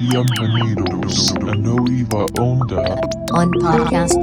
Bienvenidos a Nueva Onda. on podcast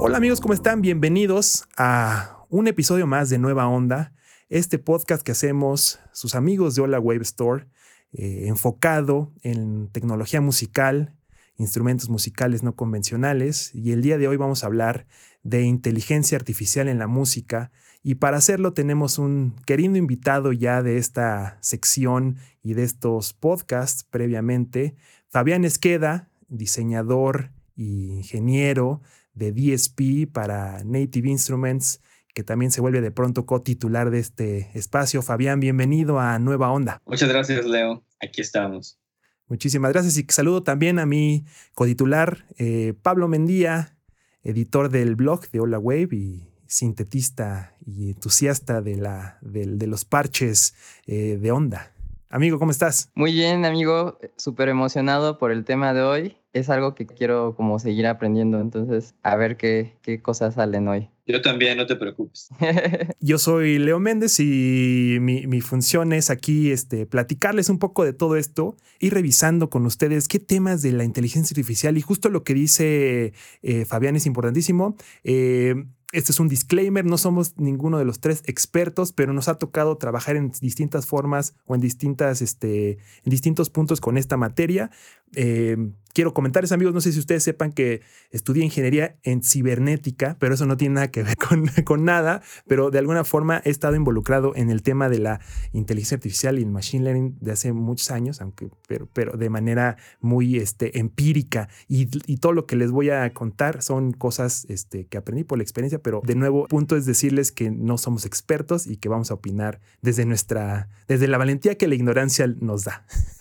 Hola amigos, ¿cómo están? Bienvenidos a un episodio más de Nueva Onda, este podcast que hacemos sus amigos de Hola Wave Store, eh, enfocado en tecnología musical, instrumentos musicales no convencionales, y el día de hoy vamos a hablar de inteligencia artificial en la música, y para hacerlo tenemos un querido invitado ya de esta sección y de estos podcasts previamente, Fabián Esqueda, diseñador e ingeniero de DSP para Native Instruments, que también se vuelve de pronto co-titular de este espacio. Fabián, bienvenido a Nueva Onda. Muchas gracias, Leo. Aquí estamos. Muchísimas gracias y saludo también a mi cotitular, eh, Pablo Mendía, editor del blog de Hola Wave y sintetista y entusiasta de, la, de, de los parches eh, de onda. Amigo, ¿cómo estás? Muy bien, amigo. Súper emocionado por el tema de hoy. Es algo que quiero como seguir aprendiendo, entonces a ver qué, qué cosas salen hoy. Yo también, no te preocupes. Yo soy Leo Méndez y mi, mi, función es aquí este, platicarles un poco de todo esto y revisando con ustedes qué temas de la inteligencia artificial y justo lo que dice eh, Fabián es importantísimo. Eh, este es un disclaimer, no somos ninguno de los tres expertos, pero nos ha tocado trabajar en distintas formas o en, distintas, este, en distintos puntos con esta materia. Eh, quiero comentarles, amigos, no sé si ustedes sepan que estudié ingeniería en cibernética, pero eso no tiene nada que ver con, con, nada, pero de alguna forma he estado involucrado en el tema de la inteligencia artificial y el machine learning de hace muchos años, aunque, pero, pero de manera muy este, empírica. Y, y todo lo que les voy a contar son cosas este, que aprendí por la experiencia, pero de nuevo, punto es decirles que no somos expertos y que vamos a opinar desde nuestra, desde la valentía que la ignorancia nos da.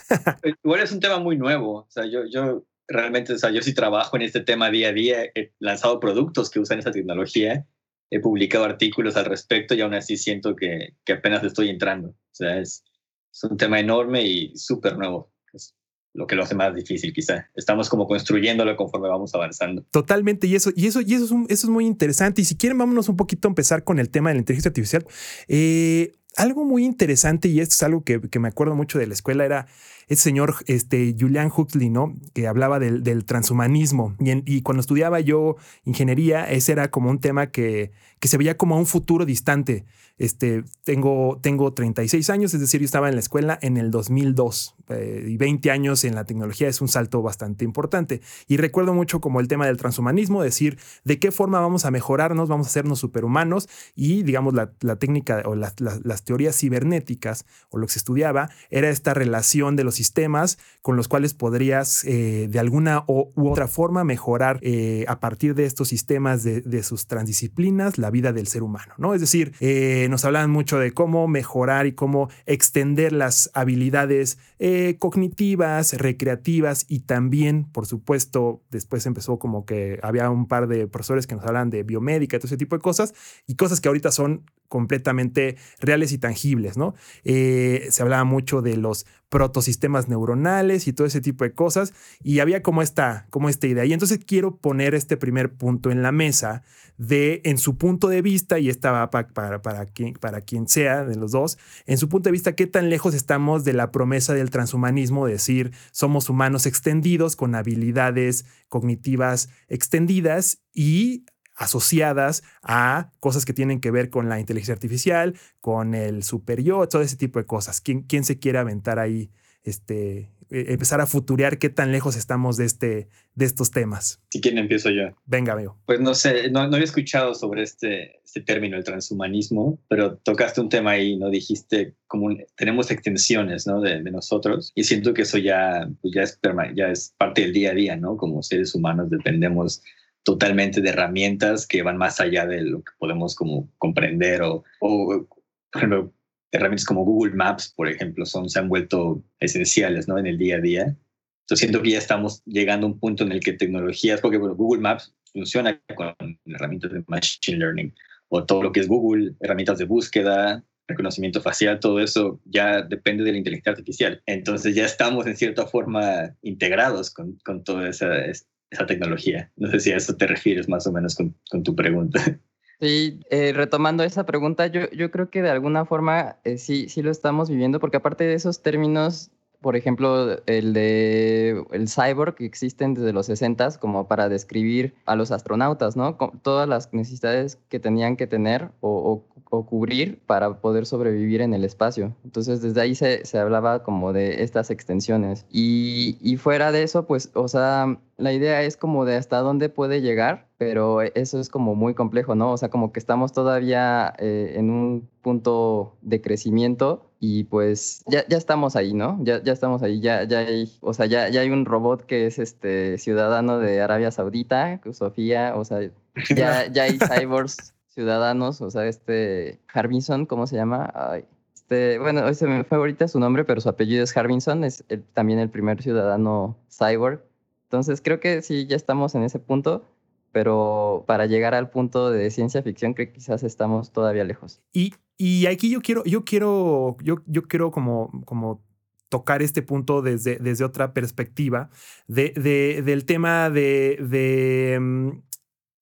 Igual es un tema muy nuevo. O sea, yo, yo realmente, o sea, yo sí trabajo en este tema día a día. He lanzado productos que usan esa tecnología. He publicado artículos al respecto y aún así siento que, que apenas estoy entrando. O sea, es, es un tema enorme y súper nuevo. Es lo que lo hace más difícil, quizá. Estamos como construyéndolo conforme vamos avanzando. Totalmente. Y eso, y eso, y eso, es, un, eso es muy interesante. Y si quieren, vámonos un poquito a empezar con el tema de la inteligencia artificial. Eh, algo muy interesante, y esto es algo que, que, me acuerdo mucho de la escuela, era ese señor este, Julian Huxley, ¿no? Que hablaba del, transhumanismo. Y, cuando estudiaba yo ingeniería, ese era como un tema que, que se veía como a un futuro distante. Este, tengo, tengo 36 años, es decir, yo estaba en la escuela en el 2002 eh, y 20 años en la tecnología es un salto bastante importante. Y recuerdo mucho como el tema del transhumanismo, decir de qué forma vamos a mejorarnos, vamos a hacernos superhumanos y digamos la, técnica o la, la, las teorías cibernéticas o lo que se estudiaba era esta relación de los sistemas con los cuales podrías eh, de alguna u otra forma mejorar eh, a partir de estos sistemas de, sus transdisciplinas la vida del ser humano, ¿no? Es decir, eh, nos hablan mucho de cómo mejorar y cómo extender las habilidades cognitivas, recreativas y también, por supuesto, después empezó como que había un par de profesores que nos hablan de biomédica todo ese tipo de cosas y cosas que ahorita son completamente reales y tangibles, ¿no? Eh, se hablaba mucho de los protosistemas neuronales y todo ese tipo de cosas y había como esta, como esta idea. Y entonces quiero poner este primer punto en la mesa de, en su punto de vista, y esta va para, para, para, quien, para quien sea de los dos, en su punto de vista, qué tan lejos estamos de la promesa del transhumanismo, de decir, somos humanos extendidos con habilidades cognitivas extendidas y asociadas a cosas que tienen que ver con la inteligencia artificial, con el superior, todo ese tipo de cosas. ¿Quién, quién se quiere aventar ahí? Este, empezar a futurear qué tan lejos estamos de, este, de estos temas. Si quieren, empiezo yo. Venga, amigo. Pues no sé, no, no había escuchado sobre este, este, término, el transhumanismo, pero tocaste un tema ahí, ¿no? Dijiste, como un, tenemos extensiones, ¿no? De, de, nosotros y siento que eso ya, pues ya, es, ya es parte del día a día, ¿no? Como seres humanos dependemos totalmente de herramientas que van más allá de lo que podemos como comprender o, o por herramientas como Google Maps, por ejemplo, son, se han vuelto esenciales ¿no? en el día a día. Entonces siento que ya estamos llegando a un punto en el que tecnologías, porque bueno, Google Maps funciona con herramientas de Machine Learning, o todo lo que es Google, herramientas de búsqueda, reconocimiento facial, todo eso ya depende de la inteligencia artificial. Entonces ya estamos en cierta forma integrados con, con toda esa, esa tecnología. No sé si a eso te refieres más o menos con, con tu pregunta. Sí, eh, retomando esa pregunta, yo, yo creo que de alguna forma eh, sí, sí lo estamos viviendo, porque aparte de esos términos, por ejemplo, el de el cyborg que existen desde los 60 como para describir a los astronautas, ¿no? todas las necesidades que tenían que tener o, cubrir para poder sobrevivir en el espacio. Entonces, desde ahí se, se hablaba como de estas extensiones. Y, y fuera de eso, pues, o sea, la idea es como de hasta dónde puede llegar, pero eso es como muy complejo, ¿no? O sea, como que estamos todavía eh, en un punto de crecimiento y pues ya, ya estamos ahí, ¿no? Ya, ya estamos ahí, ya, ya hay, o sea, ya, ya hay un robot que es este ciudadano de Arabia Saudita, Sofía, o sea, ya, ya hay cyborgs ciudadanos, o sea, este Harbinson, ¿cómo se llama? este, bueno, hoy se me fue ahorita su nombre, pero su apellido es Harbinson, es también el primer ciudadano cyborg. Entonces creo que sí, ya estamos en ese punto pero para llegar al punto de ciencia ficción creo que quizás estamos todavía lejos. Y, y aquí yo quiero, yo quiero, yo, yo quiero como, como tocar este punto desde, desde otra perspectiva de, de, del tema de, de mm,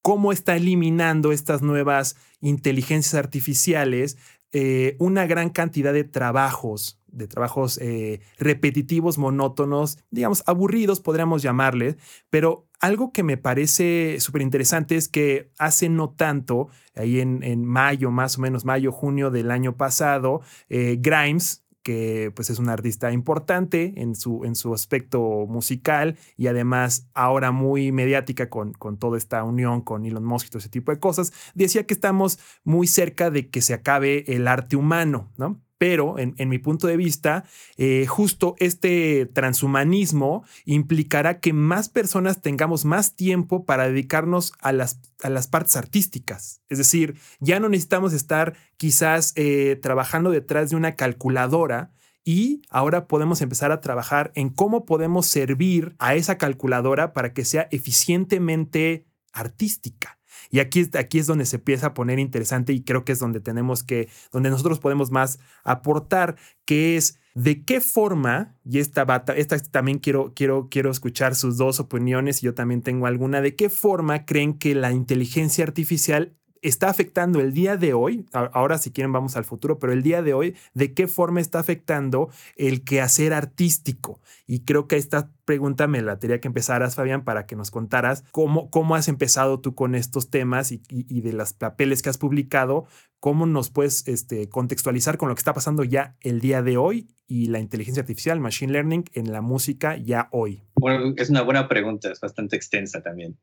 cómo está eliminando estas nuevas inteligencias artificiales eh, una gran cantidad de trabajos, de trabajos eh, repetitivos, monótonos, digamos, aburridos, podríamos llamarles, pero algo que me parece súper interesante es que hace no tanto, ahí en, en, mayo, más o menos mayo, junio del año pasado, eh, Grimes, que pues es un artista importante en su, en su aspecto musical y además ahora muy mediática con, con toda esta unión con Elon Musk y todo ese tipo de cosas, decía que estamos muy cerca de que se acabe el arte humano, ¿no? Pero en, mi punto de vista, eh, justo este transhumanismo implicará que más personas tengamos más tiempo para dedicarnos a las, a las partes artísticas. Es decir, ya no necesitamos estar quizás eh, trabajando detrás de una calculadora, y ahora podemos empezar a trabajar en cómo podemos servir a esa calculadora para que sea eficientemente artística. Y aquí, aquí es donde se empieza a poner interesante y creo que es donde tenemos que, donde nosotros podemos más aportar, que es de qué forma, y esta, esta también quiero, quiero, quiero escuchar sus dos opiniones y yo también tengo alguna, de qué forma creen que la inteligencia artificial está afectando el día de hoy, ahora si quieren vamos al futuro, pero el día de hoy, de qué forma está afectando el quehacer artístico. Y creo que esta pregunta me la tendría que empezaras, Fabián, para que nos contaras cómo, cómo has empezado tú con estos temas y, de los papeles que has publicado, cómo nos puedes este, contextualizar con lo que está pasando ya el día de hoy y la inteligencia artificial, machine learning en la música ya hoy. Bueno, es una buena pregunta, es bastante extensa también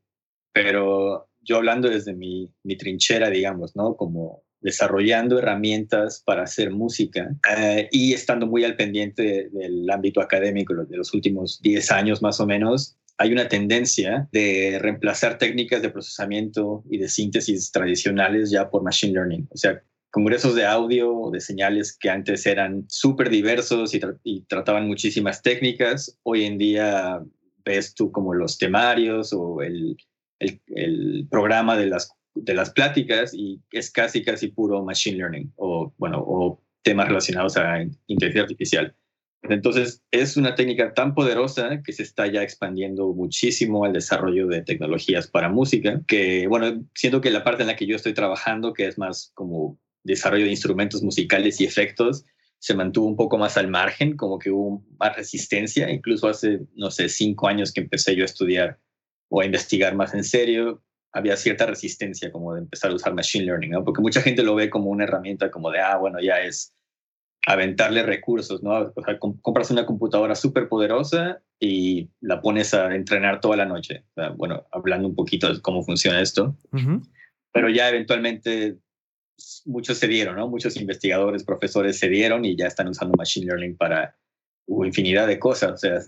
pero yo hablando desde mi, mi trinchera, digamos, ¿no? Como desarrollando herramientas para hacer música eh, y estando muy al pendiente del ámbito académico de los últimos 10 años más o menos, hay una tendencia de reemplazar técnicas de procesamiento y de síntesis tradicionales ya por machine learning. O sea, congresos de audio de señales que antes eran súper diversos y, y, trataban muchísimas técnicas, hoy en día ves tú como los temarios o el, el, programa de las, de las pláticas y es casi, casi puro machine learning o, bueno, o temas relacionados a inteligencia artificial. Entonces, es una técnica tan poderosa que se está ya expandiendo muchísimo al desarrollo de tecnologías para música, que, bueno, siento que la parte en la que yo estoy trabajando, que es más como desarrollo de instrumentos musicales y efectos, se mantuvo un poco más al margen, como que hubo más resistencia. Incluso hace, no sé, cinco años que empecé yo a estudiar o a investigar más en serio, había cierta resistencia como de empezar a usar machine learning, ¿no? Porque mucha gente lo ve como una herramienta como de, ah, bueno, ya es aventarle recursos, ¿no? O sea, compras una computadora súper poderosa y la pones a entrenar toda la noche. bueno, hablando un poquito de cómo funciona esto. Pero ya eventualmente muchos se dieron, ¿no? Muchos investigadores, profesores se dieron y ya están usando machine learning para infinidad de cosas. O sea,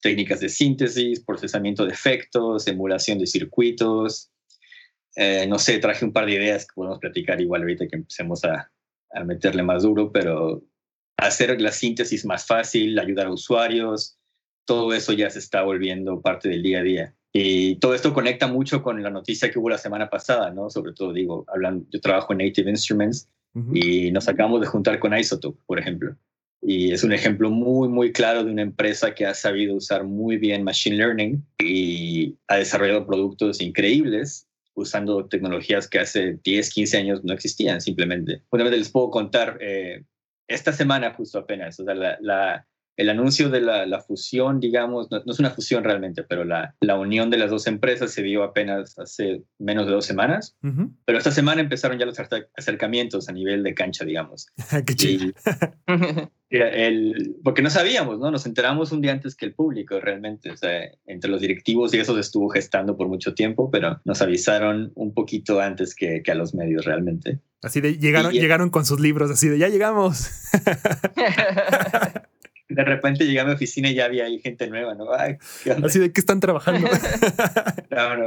técnicas de síntesis, procesamiento de efectos, emulación de circuitos. Eh, no sé, traje un par de ideas que podemos platicar igual ahorita que empecemos a, a meterle más duro, pero hacer la síntesis más fácil, ayudar a usuarios, todo eso ya se está volviendo parte del día a día. Y todo esto conecta mucho con la noticia que hubo la semana pasada, ¿no? Sobre todo, digo, hablando, yo trabajo en Native Instruments y nos acabamos de juntar con Isotope, por ejemplo. Y es un ejemplo muy, muy claro de una empresa que ha sabido usar muy bien Machine Learning y ha desarrollado productos increíbles usando tecnologías que hace 10, 15 años no existían simplemente. Justamente les puedo contar, eh, esta semana justo apenas, o sea, la, la el anuncio de la, fusión, digamos, no, es una fusión realmente, pero la, la, unión de las dos empresas se dio apenas hace menos de dos semanas. Pero esta semana empezaron ya los acercamientos a nivel de cancha, digamos. Qué chido. El, porque no sabíamos, ¿no? Nos enteramos un día antes que el público realmente, o sea, entre los directivos y eso se estuvo gestando por mucho tiempo, pero nos avisaron un poquito antes que, que a los medios realmente. Así de llegaron, llegaron con sus libros, así de ya llegamos. de repente llegué a mi oficina y ya había ahí gente nueva, ¿no? Así de que están trabajando.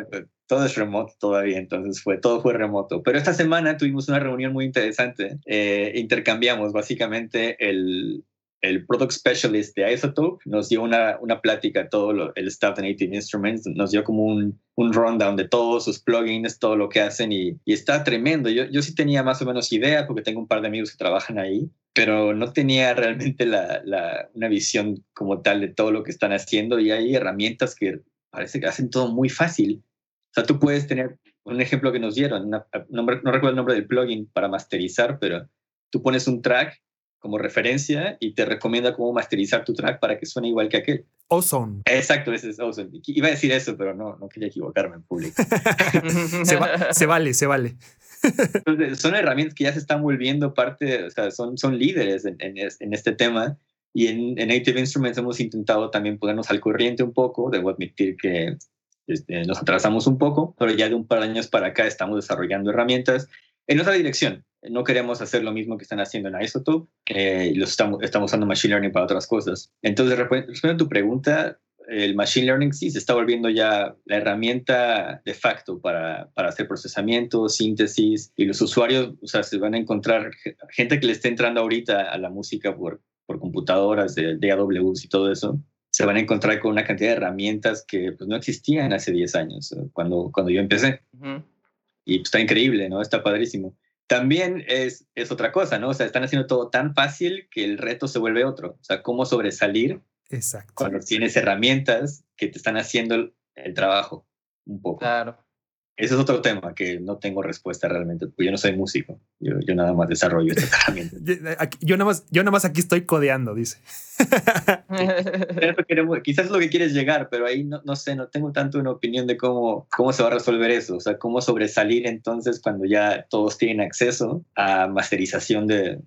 Pues, todo es remoto todavía, entonces fue, todo fue remoto. Pero esta semana tuvimos una reunión muy interesante. Eh, intercambiamos básicamente el, el Product Specialist de Isotope nos dio una, una plática, todo el staff de Native Instruments, nos dio como un, un rundown de todos sus plugins, todo lo que hacen y, y está tremendo. Yo, yo sí tenía más o menos idea porque tengo un par de amigos que trabajan ahí, pero no tenía realmente la, la, una visión como tal de todo lo que están haciendo y hay herramientas que parece que hacen todo muy fácil. O sea, tú puedes tener un ejemplo que nos dieron, no, no recuerdo el nombre del plugin para masterizar, pero tú pones un track como referencia y te recomienda cómo masterizar tu track para que suene igual que aquel. Ozone. Exacto, ese es Ozone. Iba a decir eso, pero no, no quería equivocarme en público. se, vale, se vale. Son herramientas que ya se están volviendo parte, o sea, son, son líderes en, en, este tema. Y en, Native Instruments hemos intentado también ponernos al corriente un poco. Debo admitir que este, nos atrasamos un poco, pero ya de un par de años para acá estamos desarrollando herramientas en otra dirección. No queremos hacer lo mismo que están haciendo en Isotope, eh, los estamos, estamos usando Machine Learning para otras cosas. Entonces, respondiendo a tu pregunta, el Machine Learning sí se está volviendo ya la herramienta de facto para, para hacer procesamiento, síntesis, y los usuarios, o sea, se van a encontrar gente que le esté entrando ahorita a la música por, por computadoras de, de AWS y todo eso, se van a encontrar con una cantidad de herramientas que pues, no existían hace 10 años, cuando, cuando yo empecé. Y pues, está increíble, ¿no? Está padrísimo. También es, es otra cosa, ¿no? O sea, están haciendo todo tan fácil que el reto se vuelve otro. O sea, cómo sobresalir Exacto. cuando tienes herramientas que te están haciendo el, el trabajo un poco. Claro. Ese es otro tema que no tengo respuesta realmente, porque yo no soy músico, yo, yo nada más desarrollo esta herramienta. yo, nada más, yo nada más aquí estoy codeando, dice. quizás es lo que quieres llegar, pero ahí no, no, sé, no tengo tanto una opinión de cómo, cómo se va a resolver eso, o sea, cómo sobresalir entonces cuando ya todos tienen acceso a masterización de,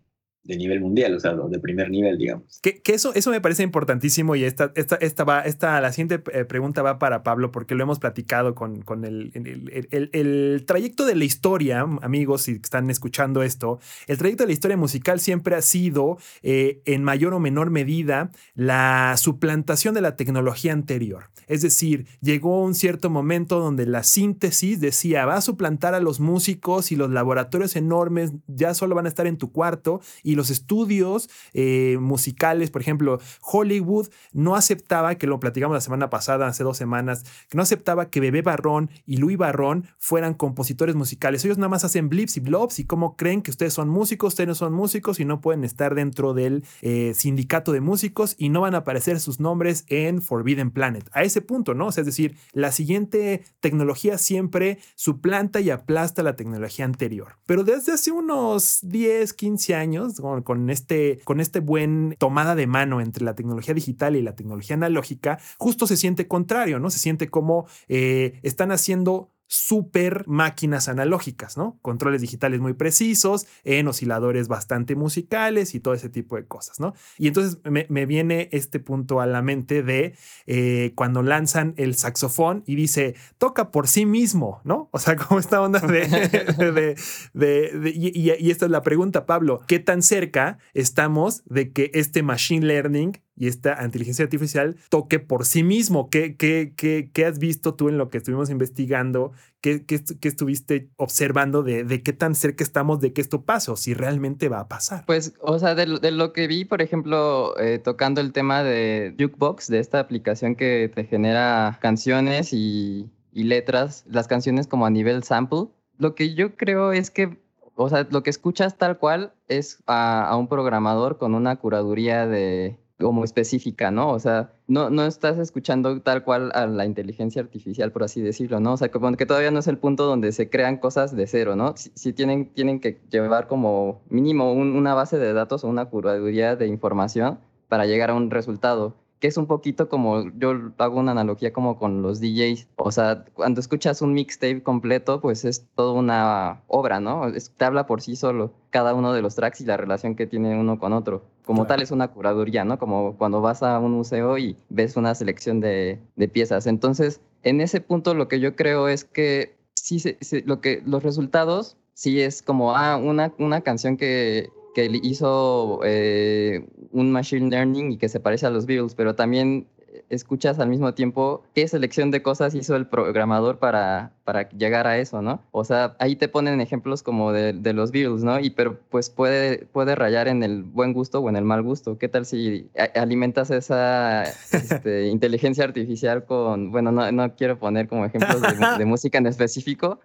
de nivel mundial, o sea, de primer nivel, digamos. Que, que, eso, eso me parece importantísimo y esta, esta, esta, va, esta, la siguiente eh, pregunta va para Pablo porque lo hemos platicado con, con el, el, el, el, trayecto de la historia, amigos, si están escuchando esto, el trayecto de la historia musical siempre ha sido eh, en mayor o menor medida la suplantación de la tecnología anterior. Es decir, llegó un cierto momento donde la síntesis decía, va a suplantar a los músicos y los laboratorios enormes ya solo van a estar en tu cuarto y los estudios eh, musicales, por ejemplo, Hollywood no aceptaba, que lo platicamos la semana pasada, hace dos semanas, que no aceptaba que Bebé Barrón y Louis Barrón fueran compositores musicales. Ellos nada más hacen blips y blobs y cómo creen que ustedes son músicos, ustedes no son músicos y no pueden estar dentro del eh, sindicato de músicos y no van a aparecer sus nombres en Forbidden Planet. A ese punto, ¿no? es decir, la siguiente tecnología siempre suplanta y aplasta la tecnología anterior. Pero desde hace unos 10, 15 años, con, este, con este buen tomada de mano entre la tecnología digital y la tecnología analógica, justo se siente contrario, ¿no? Se siente como eh, están haciendo super máquinas analógicas, ¿no? Controles digitales muy precisos, en osciladores bastante musicales y todo ese tipo de cosas, ¿no? Y entonces me, viene este punto a la mente de eh, cuando lanzan el saxofón y dice, toca por sí mismo, ¿no? O sea, como esta onda de... de, y, y esta es la pregunta, Pablo, ¿qué tan cerca estamos de que este machine learning y esta inteligencia artificial toque por sí mismo. ¿Qué, qué, qué, qué has visto tú en lo que estuvimos investigando? ¿Qué, qué, estuviste observando de, de, qué tan cerca estamos de que esto pase o si realmente va a pasar? Pues, o sea, de, de lo que vi, por ejemplo, eh, tocando el tema de Jukebox, de esta aplicación que te genera canciones y, y letras, las canciones como a nivel sample, lo que yo creo es que o sea, lo que escuchas tal cual es a, a, un programador con una curaduría de, como específica, ¿no? O sea, no, no estás escuchando tal cual a la inteligencia artificial, por así decirlo, ¿no? O sea, que, todavía no es el punto donde se crean cosas de cero, ¿no? Si, tienen, tienen que llevar como mínimo una base de datos o una curaduría de información para llegar a un resultado que es un poquito como, yo hago una analogía como con los DJs, o sea, cuando escuchas un mixtape completo, pues es toda una obra, ¿no? te habla por sí solo cada uno de los tracks y la relación que tiene uno con otro. Como tal es una curaduría, ¿no? Como cuando vas a un museo y ves una selección de, de piezas. Entonces, en ese punto lo que yo creo es que sí, lo que, los resultados sí es como, ah, una, una canción que que hizo eh, un machine learning y que se parece a los Beatles, pero también escuchas al mismo tiempo qué selección de cosas hizo el programador para, para llegar a eso, ¿no? O sea, ahí te ponen ejemplos como de, de, los Beatles, ¿no? Y pero pues puede, puede rayar en el buen gusto o en el mal gusto. ¿Qué tal si alimentas esa este, inteligencia artificial con, bueno, no, no, quiero poner como ejemplos de, música en específico.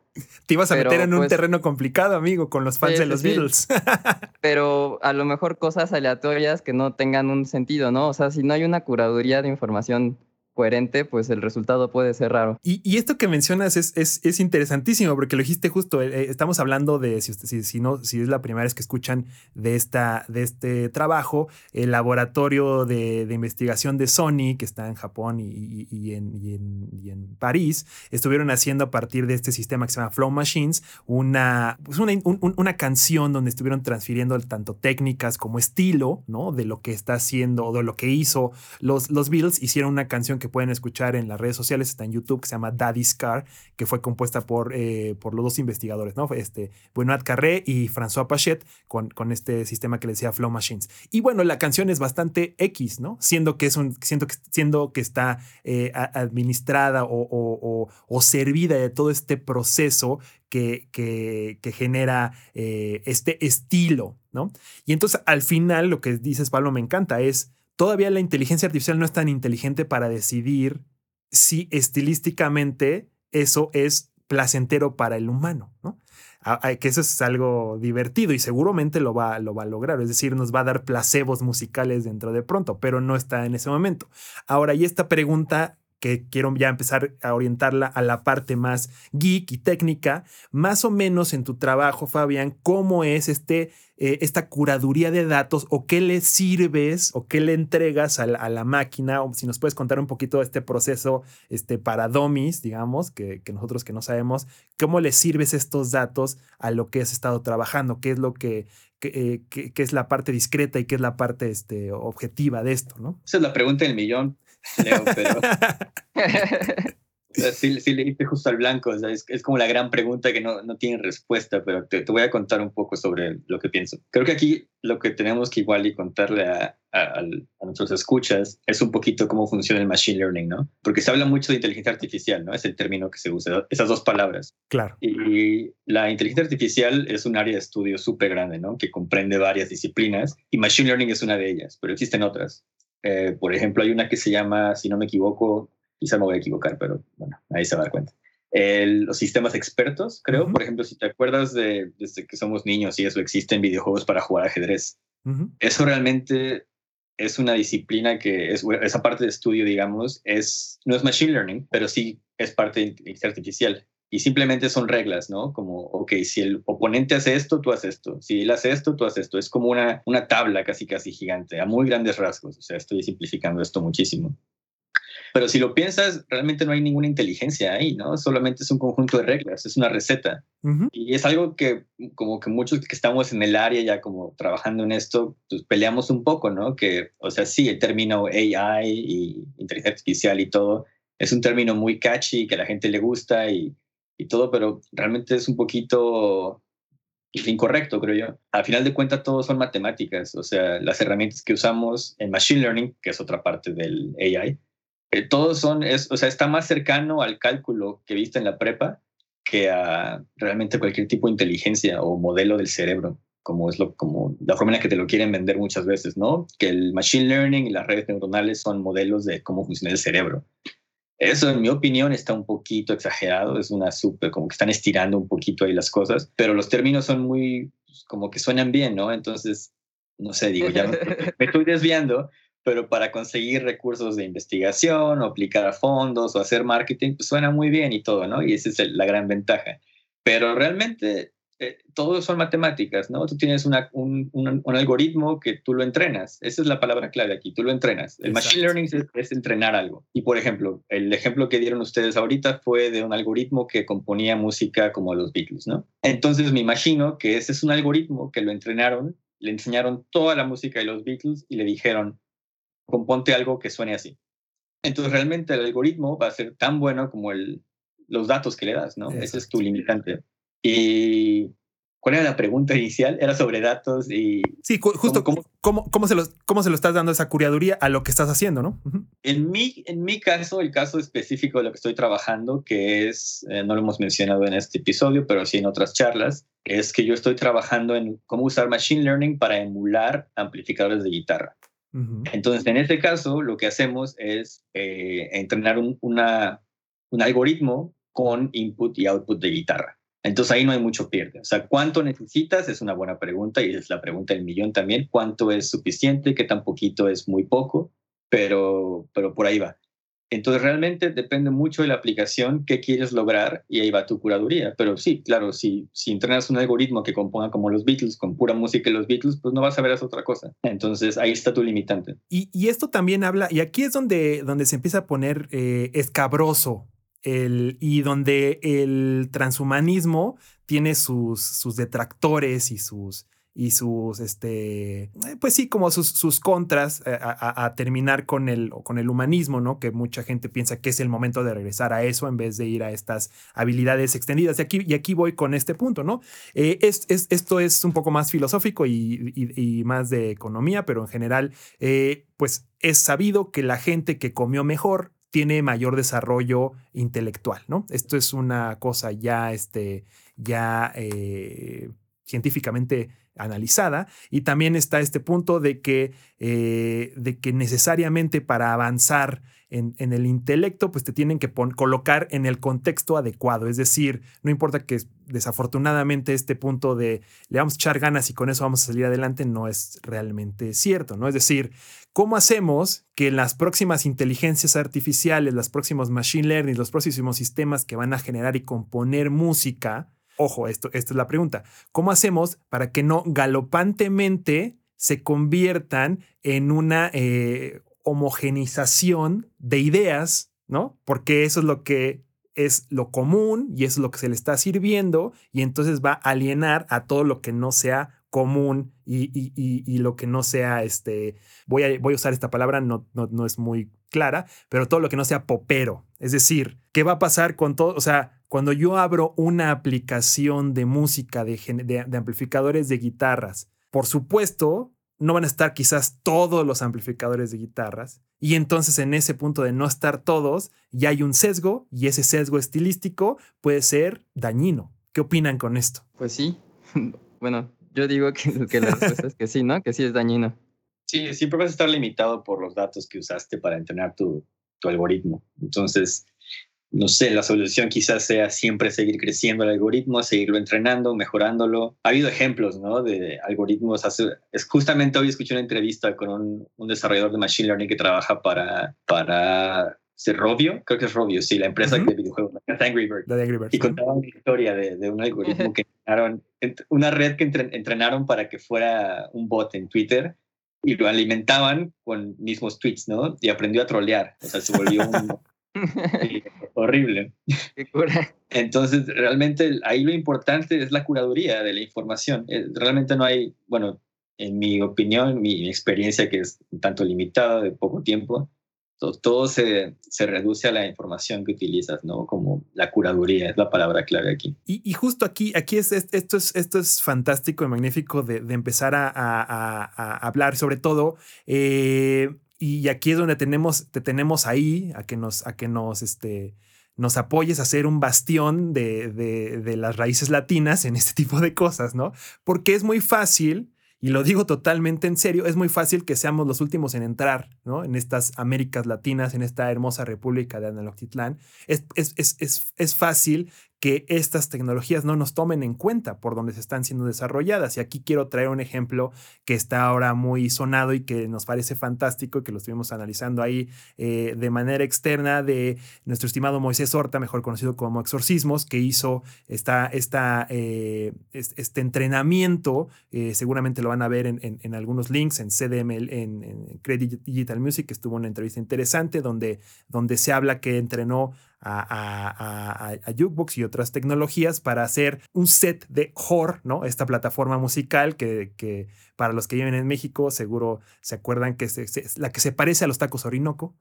Te ibas a meter en un pues terreno complicado, amigo, con los fans de los Beatles. pero a lo mejor cosas aleatorias que no tengan un sentido, ¿no? O sea, si no hay una curaduría de información información coherente, pues el resultado puede ser raro. Y, esto que mencionas es, es, interesantísimo porque lo dijiste justo. Eh, eh, estamos hablando de, si, si, si, no, si es la primera vez que escuchan de, esta, de este trabajo, el laboratorio de, investigación de Sony, que está en Japón y, en, París, estuvieron haciendo a partir de este sistema que se llama Flow Machines una, pues una, una canción donde estuvieron transfiriendo tanto técnicas como estilo, ¿no? De lo que está haciendo o de lo que hizo los, los Beatles. Hicieron una canción que que pueden escuchar en las redes sociales, está en YouTube, que se llama Daddy's Car, que fue compuesta por, eh, por los dos investigadores, ¿no? Este, Benoit Carré y François Pachet, con, con este sistema que le decía Flow Machines. Y bueno, la canción es bastante X, ¿no? Siendo que, es un, que, siendo que está eh, administrada o, o, servida de todo este proceso que, que, que genera eh, este estilo, ¿no? Y entonces al final lo que dices, Pablo, me encanta, es todavía la inteligencia artificial no es tan inteligente para decidir si estilísticamente eso es placentero para el humano, ¿no? que eso es algo divertido y seguramente lo va, lo va a lograr, es decir, nos va a dar placebos musicales dentro de pronto, pero no está en ese momento. Ahora, y esta pregunta que quiero ya empezar a orientarla a la parte más geek y técnica, más o menos en tu trabajo, Fabián, ¿cómo es este, eh, esta curaduría de datos o qué le sirves o qué le entregas a la, máquina? O si nos puedes contar un poquito de este proceso este, para domis, digamos, que, nosotros que no sabemos, ¿cómo le sirves estos datos a lo que has estado trabajando? ¿Qué es lo que, eh, es la parte discreta y qué es la parte este, objetiva de esto, ¿no? Esa es la pregunta del millón. Leo, pero... sí, sí, le diste justo al blanco. es, es, como la gran pregunta que no, no tiene respuesta, pero te, te, voy a contar un poco sobre lo que pienso. Creo que aquí lo que tenemos que igual y contarle a, a, a, nuestros escuchas es un poquito cómo funciona el machine learning, ¿no? Porque se habla mucho de inteligencia artificial, ¿no? Es el término que se usa, esas dos palabras. Claro. Y la inteligencia artificial es un área de estudio súper grande, ¿no? Que comprende varias disciplinas y machine learning es una de ellas, pero existen otras. Eh, por ejemplo, hay una que se llama, si no me equivoco, quizá me voy a equivocar, pero bueno, ahí se va a dar cuenta. los sistemas expertos, creo. Por ejemplo, si te acuerdas de desde que somos niños y eso existen videojuegos para jugar ajedrez. Eso realmente es una disciplina que es esa parte de estudio, digamos, es no es machine learning, pero sí es parte de inteligencia artificial y simplemente son reglas, ¿no? Como, ok, si el oponente hace esto, tú haces esto. Si él hace esto, tú haces esto. Es como una, una tabla casi, casi gigante, a muy grandes rasgos. O sea, estoy simplificando esto muchísimo. Pero si lo piensas, realmente no hay ninguna inteligencia ahí, ¿no? Solamente es un conjunto de reglas, es una receta. Y es algo que como que muchos que estamos en el área ya como trabajando en esto, pues peleamos un poco, ¿no? Que, o sea, sí, el término AI y inteligencia artificial y todo es un término muy catchy que a la gente le gusta y y todo, pero realmente es un poquito incorrecto, creo yo. Al final de cuentas, todo son matemáticas, o sea, las herramientas que usamos en Machine Learning, que es otra parte del AI, eh, todos son, es, o sea, está más cercano al cálculo que viste en la prepa que a realmente cualquier tipo de inteligencia o modelo del cerebro, como es lo, como la forma en la que te lo quieren vender muchas veces, ¿no? Que el Machine Learning y las redes neuronales son modelos de cómo funciona el cerebro. Eso, en mi opinión, está un poquito exagerado. Es una súper, como que están estirando un poquito ahí las cosas, pero los términos son muy, pues, como que suenan bien, ¿no? Entonces, no sé, digo, ya me, estoy desviando, pero para conseguir recursos de investigación o aplicar a fondos o hacer marketing, pues suena muy bien y todo, ¿no? Y esa es la gran ventaja. Pero realmente eh, todo son matemáticas, ¿no? Tú tienes una, un, un, algoritmo que tú lo entrenas. Esa es la palabra clave aquí, tú lo entrenas. El machine learning es, entrenar algo. Y por ejemplo, el ejemplo que dieron ustedes ahorita fue de un algoritmo que componía música como los Beatles, ¿no? Entonces me imagino que ese es un algoritmo que lo entrenaron, le enseñaron toda la música de los Beatles y le dijeron, componte algo que suene así. Entonces realmente el algoritmo va a ser tan bueno como el, los datos que le das, ¿no? Ese es tu limitante. Y ¿cuál era la pregunta inicial? Era sobre datos y... Sí, justo cómo, cómo, cómo, se, lo, cómo se lo estás dando esa curaduría a lo que estás haciendo, ¿no? en, mi, en mi caso, el caso específico de lo que estoy trabajando, que es, eh, no lo hemos mencionado en este episodio, pero sí en otras charlas, es que yo estoy trabajando en cómo usar Machine Learning para emular amplificadores de guitarra. Entonces, en este caso, lo que hacemos es eh, entrenar un, un algoritmo con input y output de guitarra. Entonces ahí no hay mucho pierde. O sea, ¿cuánto necesitas? Es una buena pregunta y es la pregunta del millón también. ¿Cuánto es suficiente? ¿Qué tan poquito es muy poco? Pero, pero por ahí va. Entonces realmente depende mucho de la aplicación, qué quieres lograr y ahí va tu curaduría. Pero sí, claro, si, si entrenas un algoritmo que componga como los Beatles, con pura música de los Beatles, pues no vas a ver esa otra cosa. Entonces ahí está tu limitante. Y, y esto también habla, y aquí es donde, donde se empieza a poner eh, escabroso y donde el transhumanismo tiene sus, sus detractores y sus, y sus, este, eh, pues sí, como sus, sus contras eh, a, terminar con el, con el humanismo, ¿no? Que mucha gente piensa que es el momento de regresar a eso en vez de ir a estas habilidades extendidas. Y aquí, y aquí voy con este punto, ¿no? Eh, es, esto es un poco más filosófico y, más de economía, pero en general, pues es sabido que la gente que comió mejor tiene mayor desarrollo intelectual, ¿no? Esto es una cosa ya, este, ya científicamente analizada y también está este punto de que, eh, de que necesariamente para avanzar en, el intelecto, pues te tienen que colocar en el contexto adecuado. Es decir, no importa que desafortunadamente este punto de le vamos a echar ganas y con eso vamos a salir adelante no es realmente cierto, ¿no? Es decir, ¿cómo hacemos que las próximas inteligencias artificiales, los próximos machine learning, los próximos sistemas que van a generar y componer música, ojo, esto, esta es la pregunta, ¿cómo hacemos para que no galopantemente se conviertan en una eh, homogenización de ideas, ¿no? Porque eso es lo que es lo común y eso es lo que se le está sirviendo y entonces va a alienar a todo lo que no sea común y, lo que no sea, este, voy a, voy a usar esta palabra, no, no, es muy clara, pero todo lo que no sea popero. Es decir, ¿qué va a pasar con todo? O sea, cuando yo abro una aplicación de música, de, de amplificadores de guitarras, por supuesto, no van a estar quizás todos los amplificadores de guitarras. Y entonces en ese punto de no estar todos, ya hay un sesgo y ese sesgo estilístico puede ser dañino. ¿Qué opinan con esto? Pues sí. Bueno, yo digo que, que la respuesta es que sí, ¿no? Que sí es dañino. Sí, siempre vas a estar limitado por los datos que usaste para entrenar tu, tu algoritmo. Entonces, no sé, la solución quizás sea siempre seguir creciendo el algoritmo, seguirlo entrenando, mejorándolo. Ha habido ejemplos, ¿no? De algoritmos. es justamente hoy escuché una entrevista con un, desarrollador de Machine Learning que trabaja para, para Robio, creo que es Robio, sí, la empresa de videojuegos, Angry Bird. Angry y contaba una historia de, de un algoritmo que entrenaron, una red que entrenaron para que fuera un bot en Twitter y lo alimentaban con mismos tweets, ¿no? Y aprendió a trolear, o sea, se volvió un, horrible. Entonces, realmente ahí lo importante es la curaduría de la información. Eh, realmente no hay, bueno, en mi opinión, mi experiencia que es un tanto limitada de poco tiempo, todo, se, se, reduce a la información que utilizas, ¿no? Como la curaduría es la palabra clave aquí. Y, justo aquí, aquí es, esto, es, esto es fantástico y magnífico de, empezar a, a, hablar, sobre todo. Eh, y aquí es donde tenemos, te tenemos ahí a que nos, a que nos, este, nos apoyes a ser un bastión de, de, las raíces latinas en este tipo de cosas, ¿no? Porque es muy fácil, y lo digo totalmente en serio, es muy fácil que seamos los últimos en entrar, ¿no? En estas Américas Latinas, en esta hermosa república de Analoctitlán. Es, es, es, es fácil que estas tecnologías no nos tomen en cuenta por donde se están siendo desarrolladas. Y aquí quiero traer un ejemplo que está ahora muy sonado y que nos parece fantástico y que lo estuvimos analizando ahí eh, de manera externa de nuestro estimado Moisés Horta, mejor conocido como Exorcismos, que hizo esta, eh, este entrenamiento. Eh, seguramente lo van a ver en, algunos links en CDM, en, en Credit Digital Music, que estuvo una entrevista interesante donde, donde se habla que entrenó a, a, Jukebox y otras tecnologías para hacer un set de HOR, ¿no? Esta plataforma musical que para los que viven en México seguro se acuerdan que es la que se parece a los tacos Orinoco.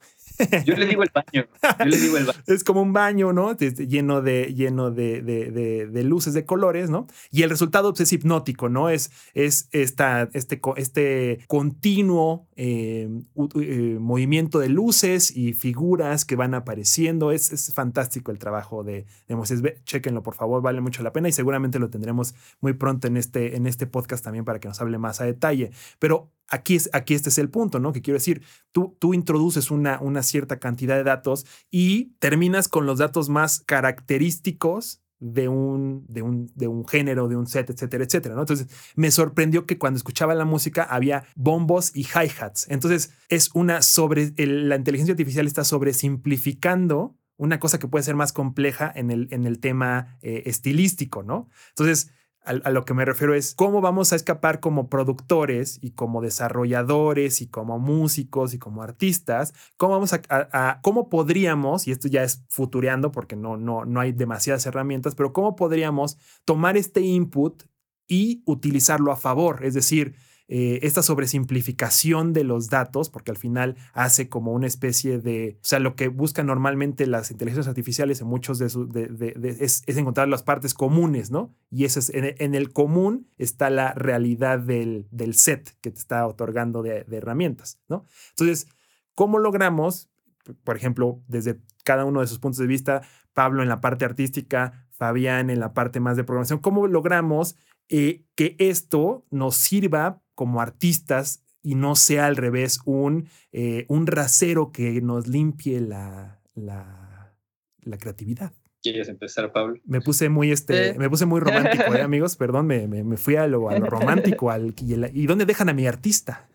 Yo le digo el baño. Yo le digo el baño. es como un baño, ¿no? Lleno de, lleno de, de, de, luces de colores, ¿no? Y el resultado pues, es hipnótico, ¿no? Es, es esta, este, este continuo eh, eh, movimiento de luces y figuras que van apareciendo. Es, es fantástico el trabajo de, de Moisés. Chequenlo, por favor, vale mucho la pena y seguramente lo tendremos muy pronto en este, en este podcast también para que nos hable más detalle. Pero aquí, es, aquí este es el punto, ¿no? Que quiero decir, tú, tú introduces una, una cierta cantidad de datos y terminas con los datos más característicos de un, de un, de un género, de un set, etcétera, etcétera. ¿no? Entonces, me sorprendió que cuando escuchaba la música había bombos y hi-hats. Entonces, es una sobre, la inteligencia artificial está sobresimplificando una cosa que puede ser más compleja en el, en el tema eh, estilístico, ¿no? Entonces, a, lo que me refiero es cómo vamos a escapar como productores y como desarrolladores y como músicos y como artistas, cómo vamos a, cómo podríamos, y esto ya es futureando porque no, no, no hay demasiadas herramientas, pero cómo podríamos tomar este input y utilizarlo a favor, es decir, eh, esta sobresimplificación de los datos, porque al final hace como una especie de, o sea, lo que buscan normalmente las inteligencias artificiales en muchos de, sus, es, encontrar las partes comunes, ¿no? Y eso es, en, el común está la realidad del, del, set que te está otorgando de, herramientas, ¿no? Entonces, ¿cómo logramos, por ejemplo, desde cada uno de sus puntos de vista, Pablo en la parte artística, Fabián en la parte más de programación, ¿cómo logramos eh, que esto nos sirva como artistas y no sea al revés un, eh, un rasero que nos limpie la, la, la, creatividad. ¿Quieres empezar, Pablo? Me puse muy, este, me puse muy romántico, ¿eh, amigos. Perdón, me, me, fui a lo, a lo romántico. Al, y, ¿Y dónde dejan a mi artista?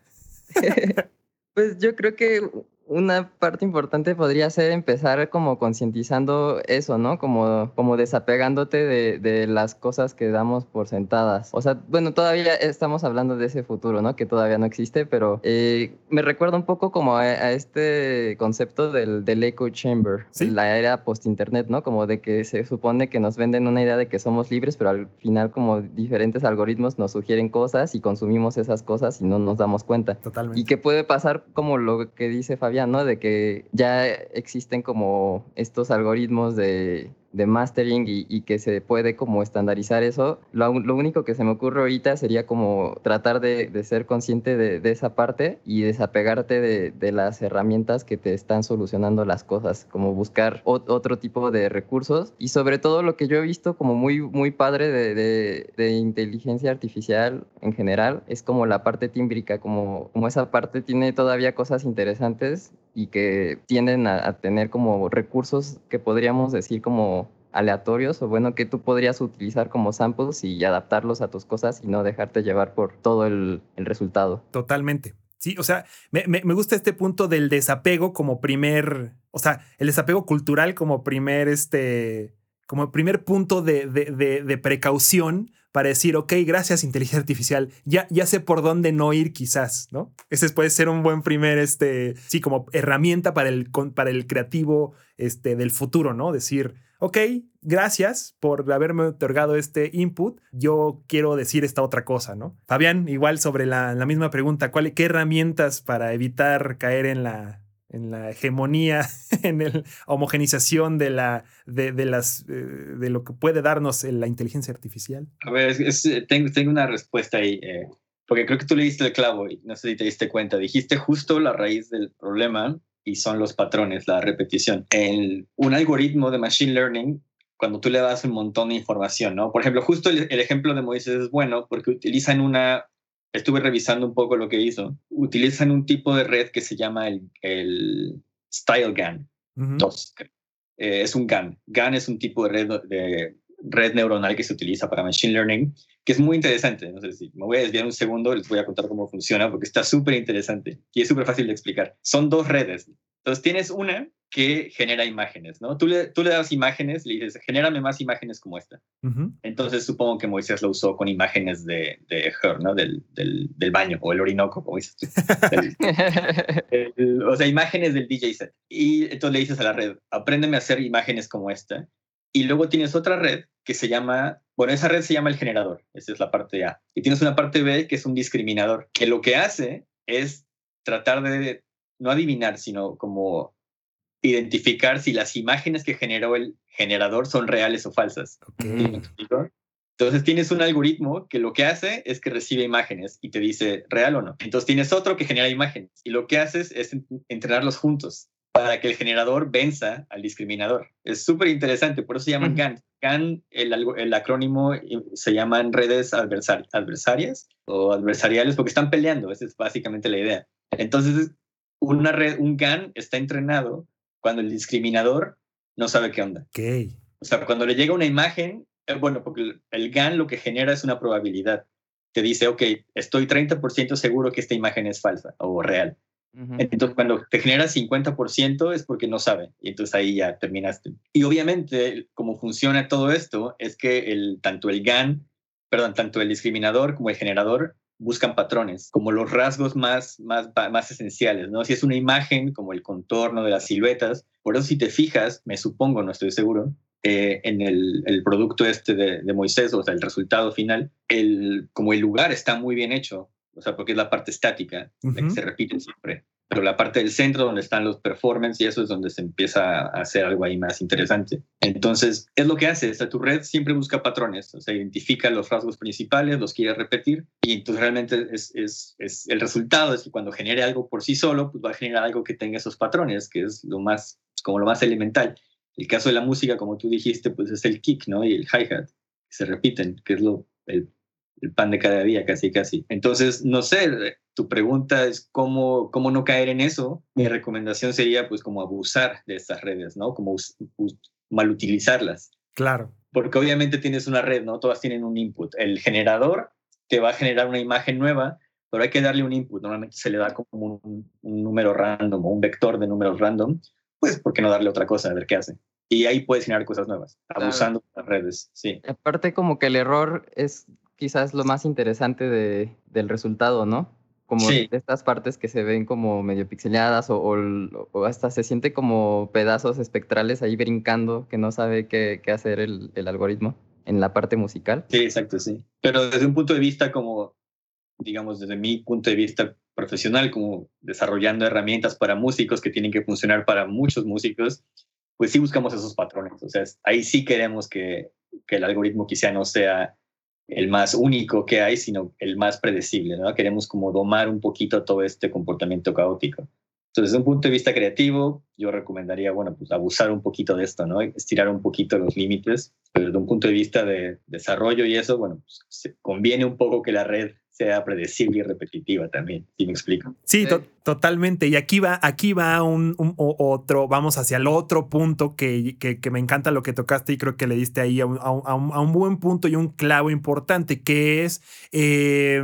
pues yo creo que una parte importante podría ser empezar como concientizando eso, ¿no? Como, como desapegándote de, de, las cosas que damos por sentadas. O sea, bueno, todavía estamos hablando de ese futuro, ¿no? Que todavía no existe, pero eh, me recuerda un poco como a, este concepto del, del, echo chamber, la era post-internet, ¿no? Como de que se supone que nos venden una idea de que somos libres, pero al final como diferentes algoritmos nos sugieren cosas y consumimos esas cosas y no nos damos cuenta. Totalmente. Y que puede pasar como lo que dice Fabián de que ya existen como estos algoritmos de de mastering y, que se puede como estandarizar eso. Lo, único que se me ocurre ahorita sería como tratar de, ser consciente de, esa parte y desapegarte de, las herramientas que te están solucionando las cosas, como buscar otro tipo de recursos y sobre todo lo que yo he visto como muy, muy padre de, inteligencia artificial en general es como la parte tímbrica, como, como esa parte tiene todavía cosas interesantes y que tienden a, tener como recursos que podríamos decir como aleatorios o bueno que tú podrías utilizar como samples y adaptarlos a tus cosas y no dejarte llevar por todo el, resultado. Totalmente. Sí, o sea, me, me, gusta este punto del desapego como primer, o sea, el desapego cultural como primer, este, como primer punto de, de, de precaución para decir, ok, gracias inteligencia artificial, ya, ya sé por dónde no ir quizás, ¿no? Ese puede ser un buen primer, este, sí, como herramienta para el, para el creativo este, del futuro, ¿no? Decir, ok, gracias por haberme otorgado este input, yo quiero decir esta otra cosa, ¿no? Fabián, igual sobre la, misma pregunta, ¿cuál, ¿qué herramientas para evitar caer en la hegemonía, en la homogenización eh, de lo que puede darnos la inteligencia artificial? A ver, tengo, tengo, una respuesta ahí, eh, porque creo que tú le diste el clavo y no sé si te diste cuenta, dijiste justo la raíz del problema y son los patrones, la repetición. En un algoritmo de machine learning, cuando tú le das un montón de información, ¿no? Por ejemplo, justo el, el ejemplo de Moisés es bueno porque utilizan una estuve revisando un poco lo que hizo. Utilizan un tipo de red que se llama el, el StyleGAN 2. eh, es un GAN. GAN es un tipo de red, de red neuronal que se utiliza para Machine Learning, que es muy interesante. No sé si me voy a desviar un segundo, les voy a contar cómo funciona, porque está súper interesante y es súper fácil de explicar. Son dos redes. Entonces tienes una que genera imágenes, ¿no? Tú le, tú le das imágenes, le dices, genérame más imágenes como esta. Entonces supongo que Moisés lo usó con imágenes de, de Her, ¿no? Del, del, del, baño o el orinoco, como dices tú. o sea, imágenes del DJ set. Y entonces le dices a la red, apréndeme a hacer imágenes como esta. Y luego tienes otra red que se llama, bueno, esa red se llama el generador, esa es la parte A. Y tienes una parte B que es un discriminador, que lo que hace es tratar de no adivinar, sino como identificar si las imágenes que generó el generador son reales o falsas. Entonces tienes un algoritmo que lo que hace es que recibe imágenes y te dice real o no. Entonces tienes otro que genera imágenes y lo que haces es entrenarlos juntos para que el generador venza al discriminador. Es súper interesante, por eso se llaman GAN. GAN, el, el, acrónimo se llaman redes adversarias o adversariales porque están peleando, esa es básicamente la idea. Entonces, una red, un GAN está entrenado cuando el discriminador no sabe qué onda. Okay. O sea, cuando le llega una imagen, eh, bueno, porque el GAN lo que genera es una probabilidad. Te dice, ok, estoy 30% seguro que esta imagen es falsa o real. Entonces, cuando te genera 50% es porque no sabe, y entonces ahí ya terminaste. Y obviamente, como funciona todo esto, es que el, tanto el GAN, perdón, tanto el discriminador como el generador buscan patrones, como los rasgos más, más, más esenciales, ¿no? Si es una imagen, como el contorno de las siluetas, por eso si te fijas, me supongo, no estoy seguro, eh, en el, el, producto este de, de, Moisés, o sea, el resultado final, el, como el lugar está muy bien hecho, o sea, porque es la parte estática, la que se repite siempre. Pero la parte del centro donde están los performance y eso es donde se empieza a hacer algo ahí más interesante. Entonces, es lo que hace, o sea, tu red siempre busca patrones, o sea, identifica los rasgos principales, los quiere repetir y entonces realmente es, es, es el resultado es que cuando genere algo por sí solo, pues va a generar algo que tenga esos patrones, que es lo más, como lo más elemental. El caso de la música, como tú dijiste, pues es el kick, ¿no? Y el hi-hat, que se repiten, que es lo, el el pan de cada día, casi, casi. Entonces, no sé, tu pregunta es cómo, cómo no caer en eso. Mi recomendación sería, pues, como abusar de estas redes, ¿no? Como mal utilizarlas. Claro. Porque obviamente tienes una red, ¿no? Todas tienen un input. El generador te va a generar una imagen nueva, pero hay que darle un input. Normalmente se le da como un, número random o un vector de números random. Pues, ¿por qué no darle otra cosa a ver qué hace? Y ahí puedes generar cosas nuevas, abusando de las redes, sí. Aparte, como que el error es quizás lo más interesante de, del resultado, ¿no? Como de estas partes que se ven como medio pixeladas o, o, hasta se siente como pedazos espectrales ahí brincando que no sabe qué, qué hacer el, el, algoritmo en la parte musical. Sí, exacto, sí. Pero desde un punto de vista como, digamos, desde mi punto de vista profesional, como desarrollando herramientas para músicos que tienen que funcionar para muchos músicos, pues sí buscamos esos patrones. O sea, ahí sí queremos que, que el algoritmo quizá no sea el más único que hay, sino el más predecible, ¿no? Queremos como domar un poquito todo este comportamiento caótico. Entonces, desde un punto de vista creativo, yo recomendaría, bueno, pues abusar un poquito de esto, ¿no? Estirar un poquito los límites, pero desde un punto de vista de desarrollo y eso, bueno, pues conviene un poco que la red sea predecible y repetitiva también, si me explico. Sí, totalmente. Y aquí va, aquí va un, otro, vamos hacia el otro punto que, que, me encanta lo que tocaste y creo que le diste ahí a un, a un buen punto y un clavo importante, que es... Eh,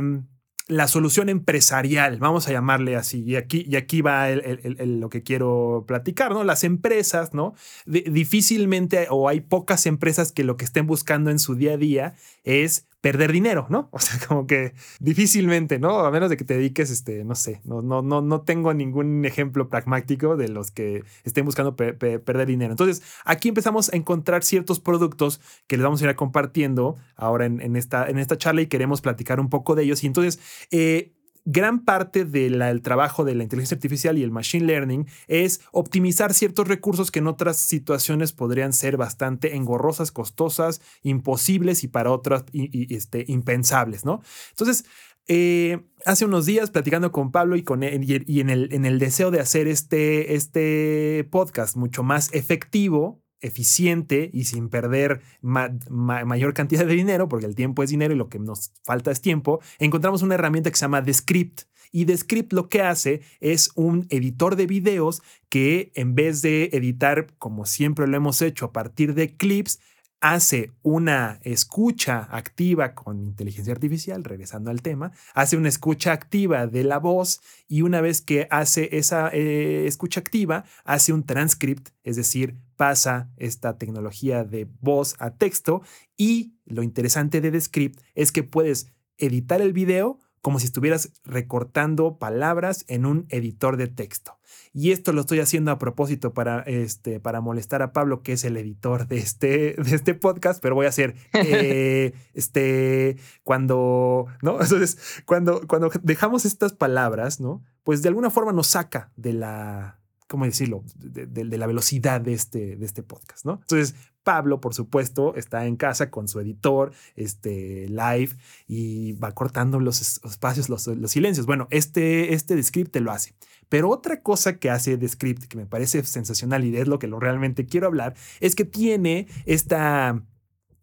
la solución empresarial, vamos a llamarle así. Y aquí, y aquí va lo que quiero platicar, ¿no? Las empresas, ¿no? difícilmente o hay pocas empresas que lo que estén buscando en su día a día es perder dinero, ¿no? O sea, como que difícilmente, ¿no? A menos de que te dediques, este, no sé, no, no, no, no tengo ningún ejemplo pragmático de los que estén buscando perder dinero. Entonces, aquí empezamos a encontrar ciertos productos que les vamos a ir compartiendo ahora en, esta, en esta charla y queremos platicar un poco de ellos. Y entonces, eh, gran parte del trabajo de la inteligencia artificial y el machine learning es optimizar ciertos recursos que en otras situaciones podrían ser bastante engorrosas, costosas, imposibles y para otras este, impensables, ¿no? Entonces, eh, hace unos días platicando con Pablo y, con y en, el, en el deseo de hacer este, este podcast mucho más efectivo, eficiente y sin perder mayor cantidad de dinero, porque el tiempo es dinero y lo que nos falta es tiempo, encontramos una herramienta que se llama Descript. Y Descript lo que hace es un editor de videos que en vez de editar, como siempre lo hemos hecho, a partir de clips, hace una escucha activa con inteligencia artificial, regresando al tema, hace una escucha activa de la voz y una vez que hace esa eh, escucha activa, hace un transcript, es decir, pasa esta tecnología de voz a texto y lo interesante de Descript es que puedes editar el video como si estuvieras recortando palabras en un editor de texto. Y esto lo estoy haciendo a propósito para, este, para molestar a Pablo, que es el editor de este, de este podcast, pero voy a hacer, eh, este, cuando, ¿no? Entonces, cuando, cuando dejamos estas palabras, ¿no? Pues de alguna forma nos saca de la, ¿cómo decirlo? De, la velocidad de este, de este podcast, ¿no? Entonces, Pablo, por supuesto, está en casa con su editor, este, live, y va cortando los espacios, los, silencios. Bueno, este, este Descript te lo hace. Pero otra cosa que hace Descript, que me parece sensacional y es lo que lo realmente quiero hablar, es que tiene esta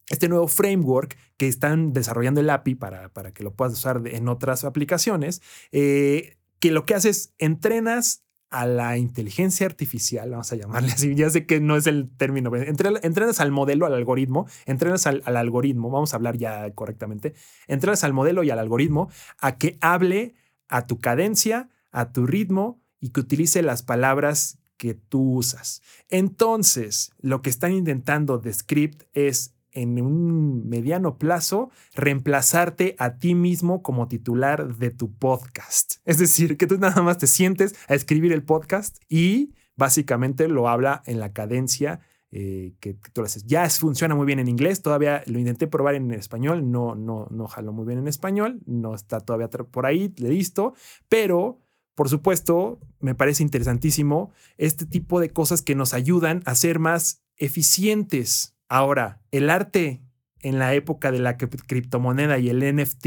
este nuevo framework que están desarrollando el API para, para que lo puedas usar en otras aplicaciones, eh, que lo que hace es entrenas a la inteligencia artificial, vamos a llamarle así, ya sé que no es el término, entrenas al modelo, al algoritmo, entrenas al, algoritmo, vamos a hablar ya correctamente, entrenas al modelo y al algoritmo a que hable a tu cadencia, a tu ritmo y que utilice las palabras que tú usas. Entonces, lo que están intentando de Script es en un mediano plazo reemplazarte a ti mismo como titular de tu podcast. Es decir, que tú nada más te sientes a escribir el podcast y básicamente lo habla en la cadencia eh, que, tú lo haces. Ya funciona muy bien en inglés, todavía lo intenté probar en español, no, no, no jaló muy bien en español, no está todavía por ahí, listo, pero por supuesto, me parece interesantísimo este tipo de cosas que nos ayudan a ser más eficientes Ahora, el arte en la época de la criptomoneda y el NFT,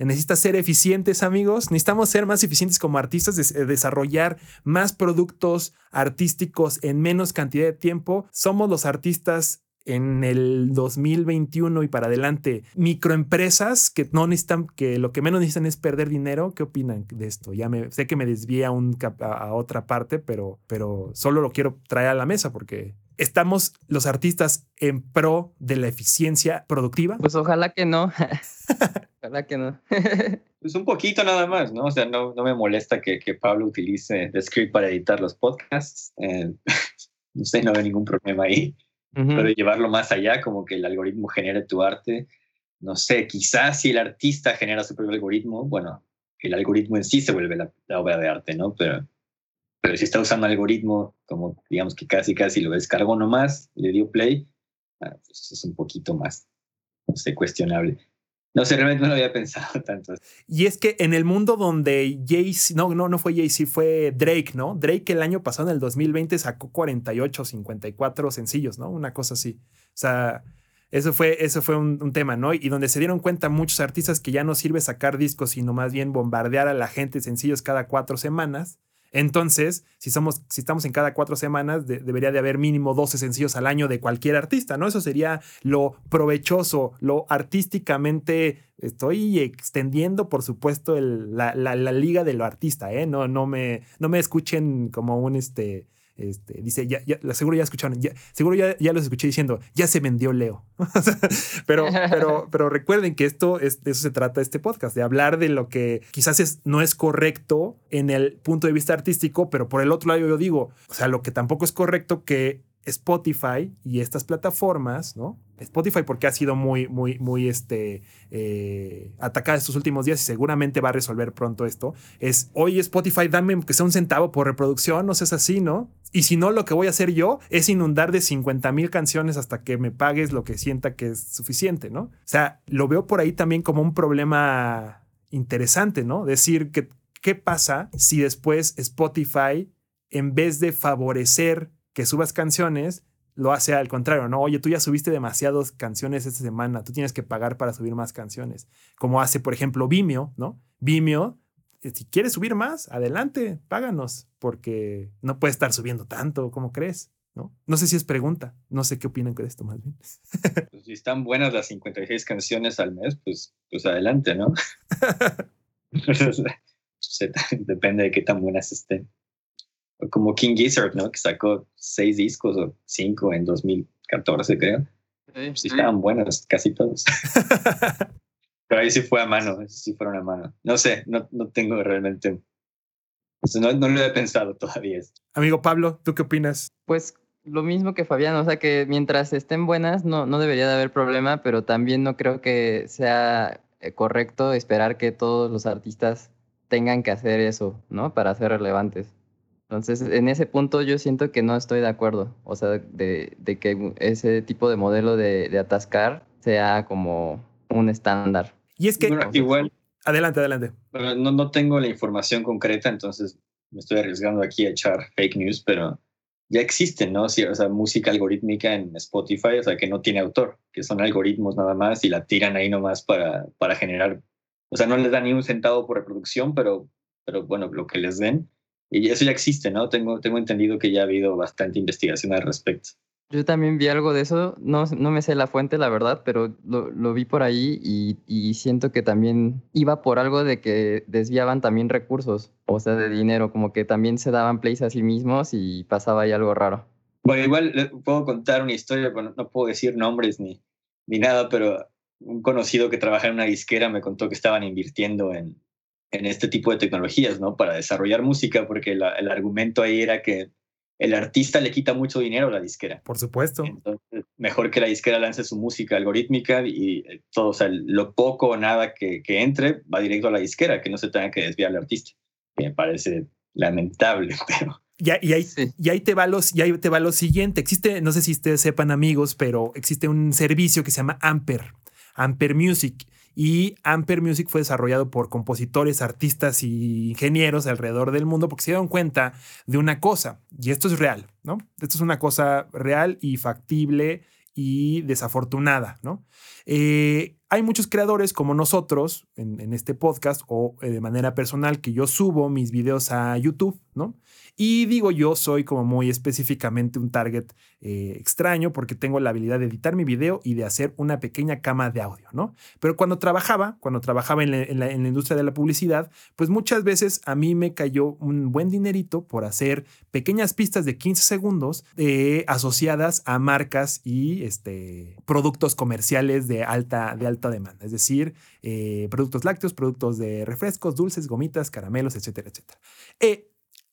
necesita ser eficientes, amigos. Necesitamos ser más eficientes como artistas, desarrollar más productos artísticos en menos cantidad de tiempo. Somos los artistas en el 2021 y para adelante, microempresas que no necesitan, que lo que menos necesitan es perder dinero. ¿Qué opinan de esto? Ya me sé que me desvía un, a, otra parte, pero, pero solo lo quiero traer a la mesa porque ¿Estamos los artistas en pro de la eficiencia productiva? Pues ojalá que no. ojalá que no. pues un poquito nada más, ¿no? O sea, no, no me molesta que, que Pablo utilice Descript para editar los podcasts. Eh, no sé, no veo ningún problema ahí. Pero llevarlo más allá, como que el algoritmo genere tu arte. No sé, quizás si el artista genera su propio algoritmo, bueno, el algoritmo en sí se vuelve la, la obra de arte, ¿no? Pero pero si está usando algoritmo, como digamos que casi casi lo descargó nomás, le dio play, ah, pues es un poquito más, no sé, cuestionable. No sé, realmente no lo había pensado tanto. Y es que en el mundo donde Jay-Z, no, no, no fue Jay-Z, fue Drake, ¿no? Drake el año pasado, en el 2020, sacó 48, 54 sencillos, ¿no? Una cosa así. O sea, eso fue, eso fue un, un, tema, ¿no? Y donde se dieron cuenta muchos artistas que ya no sirve sacar discos, sino más bien bombardear a la gente sencillos cada cuatro semanas. Entonces, si, si estamos en cada cuatro semanas, debería de haber mínimo 12 sencillos al año de cualquier artista, ¿no? Eso sería lo provechoso, lo artísticamente. Estoy extendiendo, por supuesto, la, la, liga de lo artista, ¿eh? No, no, me, no me escuchen como un este este, dice, ya, ya, seguro ya escucharon, ya, seguro ya, ya los escuché diciendo, ya se vendió Leo. pero, pero, pero recuerden que esto es, de eso se trata este podcast, de hablar de lo que quizás es, no es correcto en el punto de vista artístico, pero por el otro lado yo digo, o sea, lo que tampoco es correcto que Spotify y estas plataformas, ¿no? Spotify porque ha sido muy, muy, muy este, eh, atacada estos últimos días y seguramente va a resolver pronto esto. Es, oye Spotify, dame que sea un centavo por reproducción, no seas así, ¿no? Y si no, lo que voy a hacer yo es inundar de 50 mil canciones hasta que me pagues lo que sienta que es suficiente, ¿no? O sea, lo veo por ahí también como un problema interesante, ¿no? Decir que, ¿qué pasa si después Spotify, en vez de favorecer que subas canciones, lo hace al contrario, ¿no? Oye, tú ya subiste demasiadas canciones esta semana, tú tienes que pagar para subir más canciones. Como hace, por ejemplo, Vimeo, ¿no? Vimeo, eh, si quieres subir más, adelante, páganos, porque no puedes estar subiendo tanto, ¿cómo crees? ¿No? no sé si es pregunta, no sé qué opinan de esto más bien. Pues si están buenas las 56 canciones al mes, pues, pues adelante, ¿no? depende de qué tan buenas estén. Como King Gizzard, ¿no? Que sacó seis discos o cinco en 2014, creo. Sí, sí estaban buenos, casi todos. Pero ahí sí fue a mano, sí fueron a mano. No sé, no, no tengo realmente. No, no lo he pensado todavía. Amigo Pablo, ¿tú qué opinas? Pues lo mismo que Fabián, o sea que mientras estén buenas no, no debería de haber problema, pero también no creo que sea eh, correcto esperar que todos los artistas tengan que hacer eso, ¿no? Para ser relevantes. Entonces, en ese punto yo siento que no estoy de acuerdo, o sea, de, de que ese tipo de modelo de, de, atascar sea como un estándar. Y es que... Bueno, igual... Adelante, adelante. No, no tengo la información concreta, entonces me estoy arriesgando aquí a echar fake news, pero ya existen, ¿no? Sí, o sea, música algorítmica en Spotify, o sea, que no tiene autor, que son algoritmos nada más y la tiran ahí nomás para, para generar, o sea, no les dan ni un centavo por reproducción, pero, pero bueno, lo que les den. Y eso ya existe, ¿no? Tengo, tengo entendido que ya ha habido bastante investigación al respecto. Yo también vi algo de eso, no, no me sé la fuente, la verdad, pero lo, lo vi por ahí y, y, siento que también iba por algo de que desviaban también recursos, o sea, de dinero, como que también se daban plays a sí mismos y pasaba ahí algo raro. Bueno, igual puedo contar una historia, bueno, no puedo decir nombres ni, ni nada, pero un conocido que trabaja en una disquera me contó que estaban invirtiendo en, en este tipo de tecnologías, ¿no? Para desarrollar música, porque la, el argumento ahí era que el artista le quita mucho dinero a la disquera. Por supuesto. Entonces, mejor que la disquera lance su música algorítmica y todo, o sea, lo poco o nada que, que entre va directo a la disquera, que no se tenga que desviar al artista. Que me parece lamentable, pero... Y, y, ahí, sí. y, ahí te va los, y ahí te va lo siguiente. Existe, no sé si ustedes sepan amigos, pero existe un servicio que se llama Amper, Amper Music. Y Amper Music fue desarrollado por compositores, artistas y ingenieros alrededor del mundo porque se dieron cuenta de una cosa, y esto es real, ¿no? Esto es una cosa real y factible y desafortunada, ¿no? Eh, hay muchos creadores como nosotros en, este podcast o eh, de manera personal que yo subo mis videos a YouTube, ¿no? Y digo yo soy como muy específicamente un target eh, extraño porque tengo la habilidad de editar mi video y de hacer una pequeña cama de audio, ¿no? Pero cuando trabajaba, cuando trabajaba en la, industria de la publicidad, pues muchas veces a mí me cayó un buen dinerito por hacer pequeñas pistas de 15 segundos eh, asociadas a marcas y este, productos comerciales de alta, de alta demanda, es decir, eh, productos lácteos, productos de refrescos, dulces, gomitas, caramelos, etcétera, etcétera.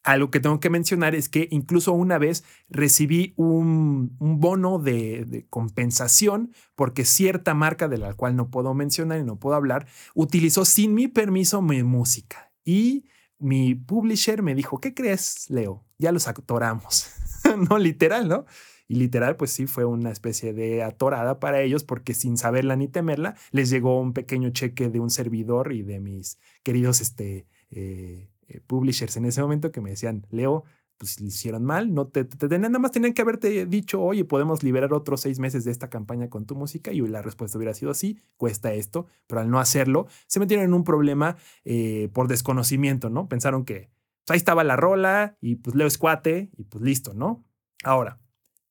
Algo que tengo que mencionar es que incluso una vez recibí un, bono de, de, compensación porque cierta marca de la cual no puedo mencionar y no puedo hablar utilizó sin mi permiso mi música. Y mi publisher me dijo, ¿qué crees, Leo? Ya los atoramos. no literal, ¿no? Y literal, pues sí, fue una especie de atorada para ellos porque sin saberla ni temerla, les llegó un pequeño cheque de un servidor y de mis queridos este, eh, publishers en ese momento que me decían, Leo, pues lo hicieron mal, no te, te, nada más tenían que haberte dicho, oye, podemos liberar otros seis meses de esta campaña con tu música y la respuesta hubiera sido sí, cuesta esto, pero al no hacerlo, se metieron en un problema eh, por desconocimiento, ¿no? Pensaron que pues, ahí estaba la rola y pues Leo es cuate y pues listo, ¿no? Ahora,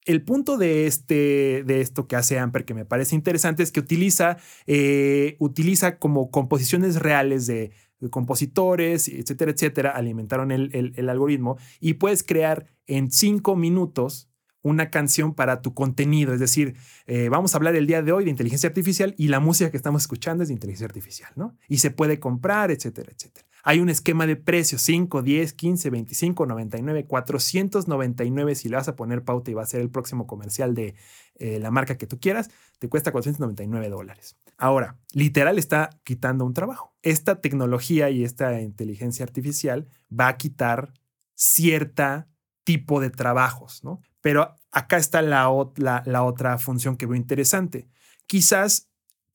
el punto de, este, de esto que hace Amper que me parece interesante es que utiliza, eh, utiliza como composiciones reales de, compositores, etcétera, etcétera, alimentaron el, el, el algoritmo y puedes crear en cinco minutos una canción para tu contenido. Es decir, eh, vamos a hablar el día de hoy de inteligencia artificial y la música que estamos escuchando es de inteligencia artificial, ¿no? Y se puede comprar, etcétera, etcétera. Hay un esquema de precios, 5, 10, 15, 25, 99, 499 si le vas a poner pauta y va a ser el próximo comercial de eh, la marca que tú quieras, te cuesta 499 dólares. Ahora, literal está quitando un trabajo. Esta tecnología y esta inteligencia artificial va a quitar cierta tipo de trabajos, ¿no? Pero acá está la, otra función que veo interesante. Quizás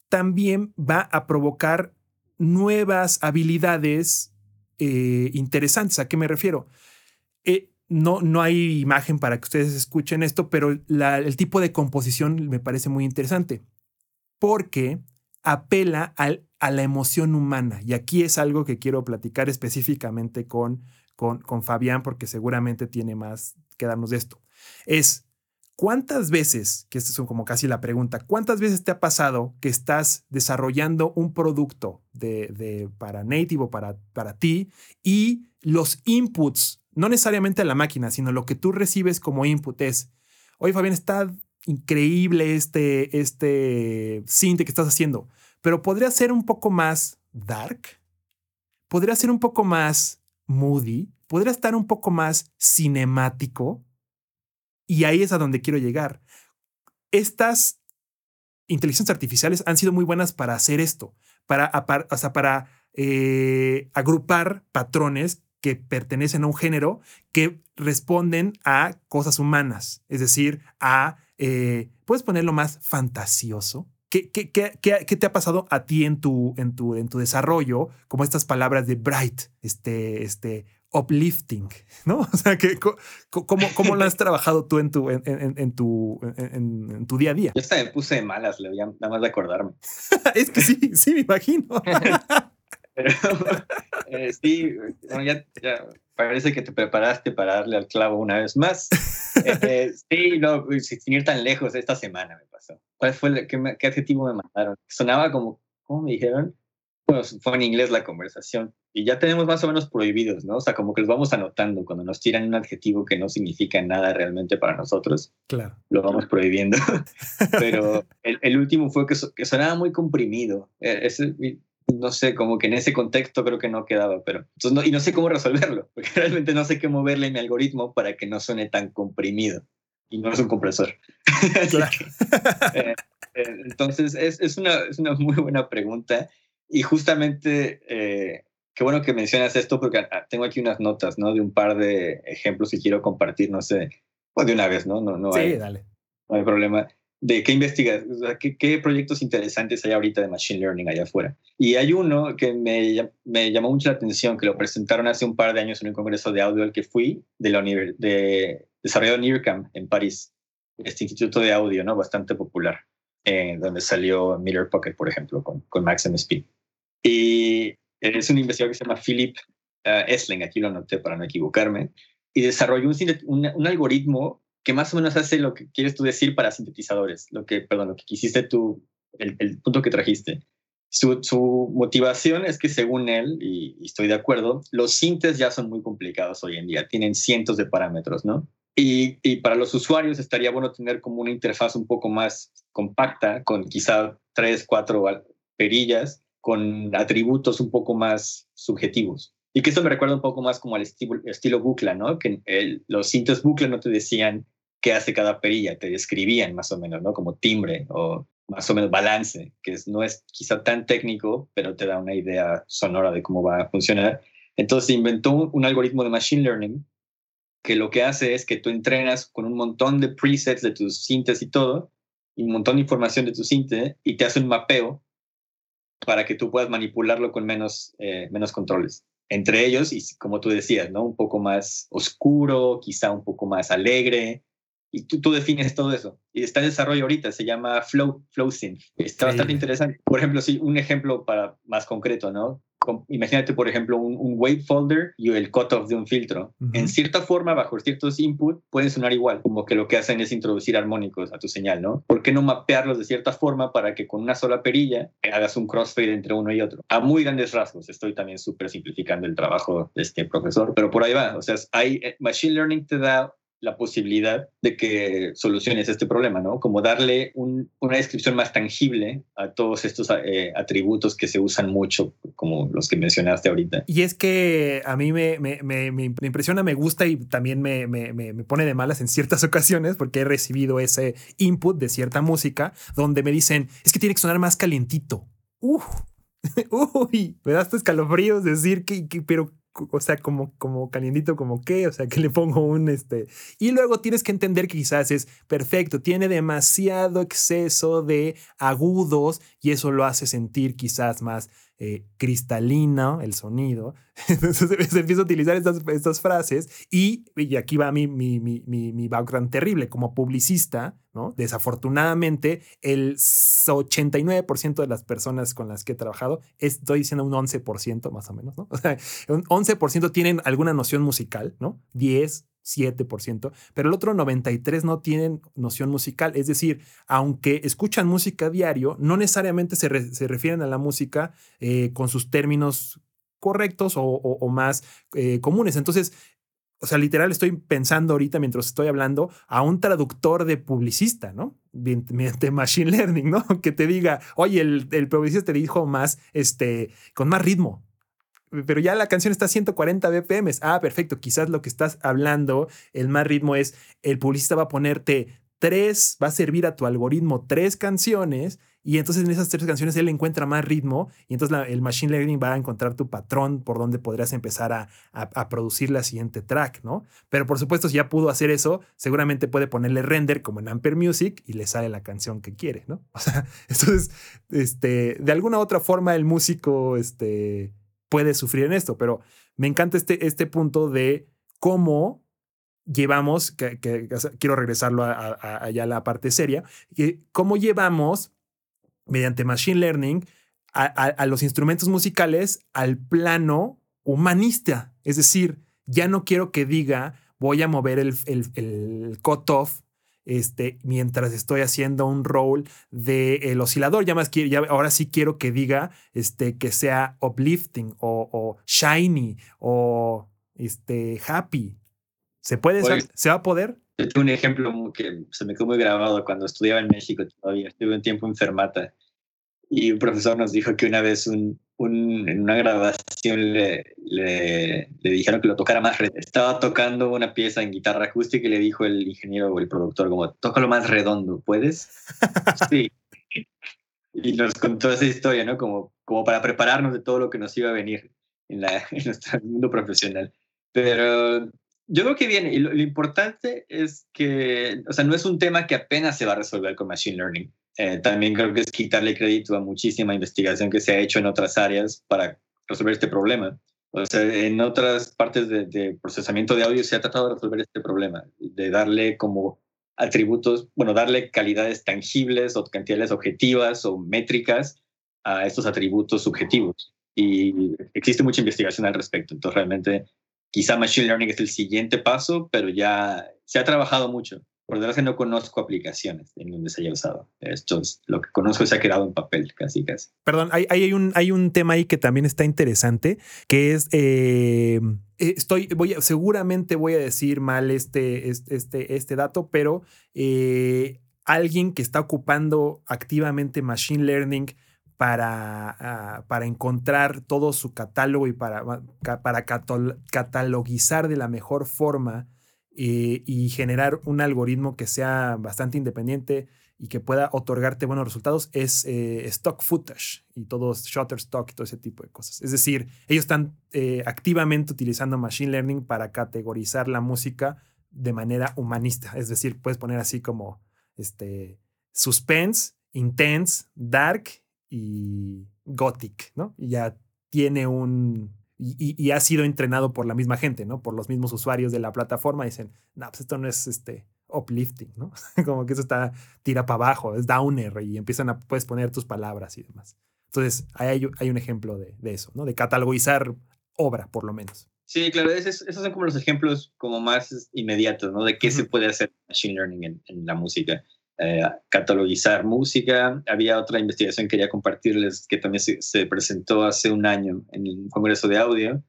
también va a provocar nuevas habilidades eh, interesantes. ¿A qué me refiero? Eh, no, no hay imagen para que ustedes escuchen esto, pero el tipo de composición me parece muy interesante porque apela a la emoción humana. Y aquí es algo que quiero platicar específicamente con, con, con Fabián porque seguramente tiene más que darnos de esto. Es ¿Cuántas veces, que esto es como casi la pregunta, cuántas veces te ha pasado que estás desarrollando un producto de, para Native o para, para ti y los inputs, no necesariamente a la máquina, sino lo que tú recibes como input es, oye Fabián, está increíble este, este que estás haciendo, pero podría ser un poco más dark, podría ser un poco más moody, podría estar un poco más cinemático. Y ahí es a donde quiero llegar. Estas inteligencias artificiales han sido muy buenas para hacer esto, para, o para eh, agrupar patrones que pertenecen a un género que responden a cosas humanas, es decir, a, eh, puedes ponerlo más fantasioso. ¿Qué, qué, qué, ¿Qué, te ha pasado a ti en tu, en tu, en tu desarrollo? Como estas palabras de bright, este, este, uplifting, ¿no? O sea, que, ¿cómo, cómo lo has trabajado tú en tu, en, en, tu, en, tu día a día? Yo hasta me puse de malas, le nada más de acordarme. es que sí, sí, me imagino. Pero eh, sí, ya, parece que te preparaste para darle al clavo una vez más. Eh, sí, no, sin ir tan lejos, esta semana me pasó. ¿Cuál fue el, qué, qué adjetivo me mandaron? Sonaba como, ¿cómo me dijeron? Bueno, fue en inglés la conversación y ya tenemos más o menos prohibidos, ¿no? O sea, como que los vamos anotando cuando nos tiran un adjetivo que no significa nada realmente para nosotros. Claro. Lo vamos prohibiendo. Pero el, el, último fue que, que, sonaba muy comprimido. E, ese, no sé, como que en ese contexto creo que no quedaba, pero no, y no sé cómo resolverlo, porque realmente no sé qué moverle en mi algoritmo para que no suene tan comprimido. Y no es un compresor. Claro. Eh, eh, entonces, es, es, una, es una muy buena pregunta. Y justamente, eh, qué bueno que mencionas esto porque ah, tengo aquí unas notas, ¿no? De un par de ejemplos que quiero compartir, no sé, o de una vez, ¿no? No, no sí, hay, dale. No hay problema. De qué investigas, o sea, qué, qué, proyectos interesantes hay ahorita de Machine Learning allá afuera. Y hay uno que me, me, llamó mucho la atención, que lo presentaron hace un par de años en un congreso de audio al que fui, de la de desarrollo de NIRCAM en París, este instituto de audio, ¿no? Bastante popular, eh, donde salió Miller Pocket, por ejemplo, con, con Max Speed. Y es un investigador que se llama Philip uh, Esling, aquí lo anoté para no equivocarme, y desarrolló un, un, algoritmo que más o menos hace lo que quieres tú decir para sintetizadores, lo que, perdón, lo que quisiste tú, el, el punto que trajiste. Su, su, motivación es que según él, y, y, estoy de acuerdo, los sintes ya son muy complicados hoy en día, tienen cientos de parámetros, ¿no? Y, y, para los usuarios estaría bueno tener como una interfaz un poco más compacta, con quizá tres, cuatro perillas, con atributos un poco más subjetivos. Y que esto me recuerda un poco más como al estilo, estilo bucla, ¿no? Que los cintos bucla no te decían qué hace cada perilla, te describían más o menos, ¿no? Como timbre o más o menos balance, que no es quizá tan técnico, pero te da una idea sonora de cómo va a funcionar. Entonces inventó un, un algoritmo de machine learning que lo que hace es que tú entrenas con un montón de presets de tus cintas y todo, y un montón de información de tu cinte, y te hace un mapeo para que tú puedas manipularlo con menos, eh, menos controles. Entre ellos, y como tú decías, ¿no? Un poco más oscuro, quizá un poco más alegre, y tú, tú defines todo eso. Y está en desarrollo ahorita, se llama Flow, Flow Synth. Está bastante interesante. Por ejemplo, sí, un ejemplo para más concreto, ¿no? imagínate, por ejemplo, un, un wave folder y el cutoff de un filtro. Uh -huh. En cierta forma, bajo ciertos inputs, pueden sonar igual, como que lo que hacen es introducir armónicos a tu señal, ¿no? ¿Por qué no mapearlos de cierta forma para que con una sola perilla hagas un crossfade entre uno y otro? A muy grandes rasgos, estoy también súper simplificando el trabajo de este profesor, pero por ahí va. O sea, hay, eh, Machine Learning te da la posibilidad de que soluciones este problema, ¿no? Como darle un, una descripción más tangible a todos estos eh, atributos que se usan mucho, como los que mencionaste ahorita. Y es que a mí me, impresiona, me gusta y también me, pone de malas en ciertas ocasiones porque he recibido ese input de cierta música donde me dicen, es que tiene que sonar más calientito. Uf. Uy, me da escalofríos decir que pero o sea, como, como calientito, como qué, o sea, que le pongo un este. Y luego tienes que entender que quizás es perfecto, tiene demasiado exceso de agudos y eso lo hace sentir quizás más eh, cristalino el sonido. Entonces se empieza a utilizar estas, estas frases y, y, aquí va mi, mi, mi, mi, background terrible como publicista, ¿no? Desafortunadamente, el 89% de las personas con las que he trabajado, estoy diciendo un 11% más o menos, ¿no? O sea, un 11% tienen alguna noción musical, ¿no? 10 7%, pero el otro 93% no tienen noción musical. Es decir, aunque escuchan música diario, no necesariamente se, refieren a la música eh, con sus términos correctos o, más eh, comunes. Entonces, o sea, literal estoy pensando ahorita mientras estoy hablando a un traductor de publicista, ¿no? Mediante machine learning, ¿no? Que te diga, oye, el, el publicista te dijo más, este, con más ritmo, pero ya la canción está a 140 BPM. Ah, perfecto. Quizás lo que estás hablando, el más ritmo es el publicista va a ponerte tres, va a servir a tu algoritmo tres canciones y entonces en esas tres canciones él encuentra más ritmo y entonces el machine learning va a encontrar tu patrón por donde podrías empezar a, a, producir la siguiente track, ¿no? Pero por supuesto, si ya pudo hacer eso, seguramente puede ponerle render como en Ampere Music y le sale la canción que quiere, ¿no? O sea, entonces, este, de alguna otra forma el músico, este, puede sufrir en esto, pero me encanta este, este punto de cómo llevamos, que, quiero regresarlo allá a la parte seria, cómo llevamos mediante Machine Learning a, los instrumentos musicales al plano humanista. Es decir, ya no quiero que diga voy a mover el, el, el cut-off este, mientras estoy haciendo un roll del oscilador. Ya más ya, ahora sí quiero que diga este, que sea uplifting o, shiny o este, happy. ¿Se puede? ¿Se va a poder? Yo tengo un ejemplo que se me quedó muy grabado cuando estudiaba en México todavía. Estuve un tiempo enfermata y un profesor nos dijo que una vez un, en una grabación le, le, dijeron que lo tocara más redondo. Estaba tocando una pieza en guitarra acústica y le dijo el ingeniero o el productor como, tócalo más redondo, ¿puedes? sí. Y nos contó esa historia, ¿no? Como, como para prepararnos de todo lo que nos iba a venir en, la, en nuestro mundo profesional. Pero yo creo que viene, y lo, lo, importante es que, o sea, no es un tema que apenas se va a resolver con Machine Learning. Eh, también creo que es quitarle crédito a muchísima investigación que se ha hecho en otras áreas para resolver este problema. O sea, en otras partes de, procesamiento de audio se ha tratado de resolver este problema, de darle como atributos, bueno, darle calidades tangibles o cantidades objetivas o métricas a estos atributos subjetivos. Y existe mucha investigación al respecto. Entonces, realmente, quizá Machine Learning es el siguiente paso, pero ya se ha trabajado mucho. Por desgracia no conozco aplicaciones en donde se haya usado. Esto es lo que conozco se ha quedado en papel, casi casi. Perdón, hay, hay, un, hay un tema ahí que también está interesante, que es eh, eh, estoy, voy seguramente voy a decir mal este, este, este dato, pero eh, alguien que está ocupando activamente Machine Learning para, ah, para encontrar todo su catálogo y para, para catalogizar de la mejor forma eh, y generar un algoritmo que sea bastante independiente y que pueda otorgarte buenos resultados es eh, stock footage y todo Shutterstock y todo ese tipo de cosas. Es decir, ellos están eh, activamente utilizando machine learning para categorizar la música de manera humanista. Es decir, puedes poner así como este, suspense, intense, dark y gothic, ¿no? Y ya tiene un, y, ha sido entrenado por la misma gente, ¿no? Por los mismos usuarios de la plataforma. Dicen, no, pues esto no es este uplifting, ¿no? Como que eso está tira para abajo, es downer y empiezan a, puedes poner tus palabras y demás. Entonces, hay, hay un ejemplo de, de, eso, ¿no? De catalogizar obra, por lo menos. Sí, claro, esos, esos son como los ejemplos como más inmediatos, ¿no? De qué se puede hacer machine learning en, en la música. Eh, catalogizar música. Había otra investigación que quería compartirles que también se, presentó hace un año en un congreso de audio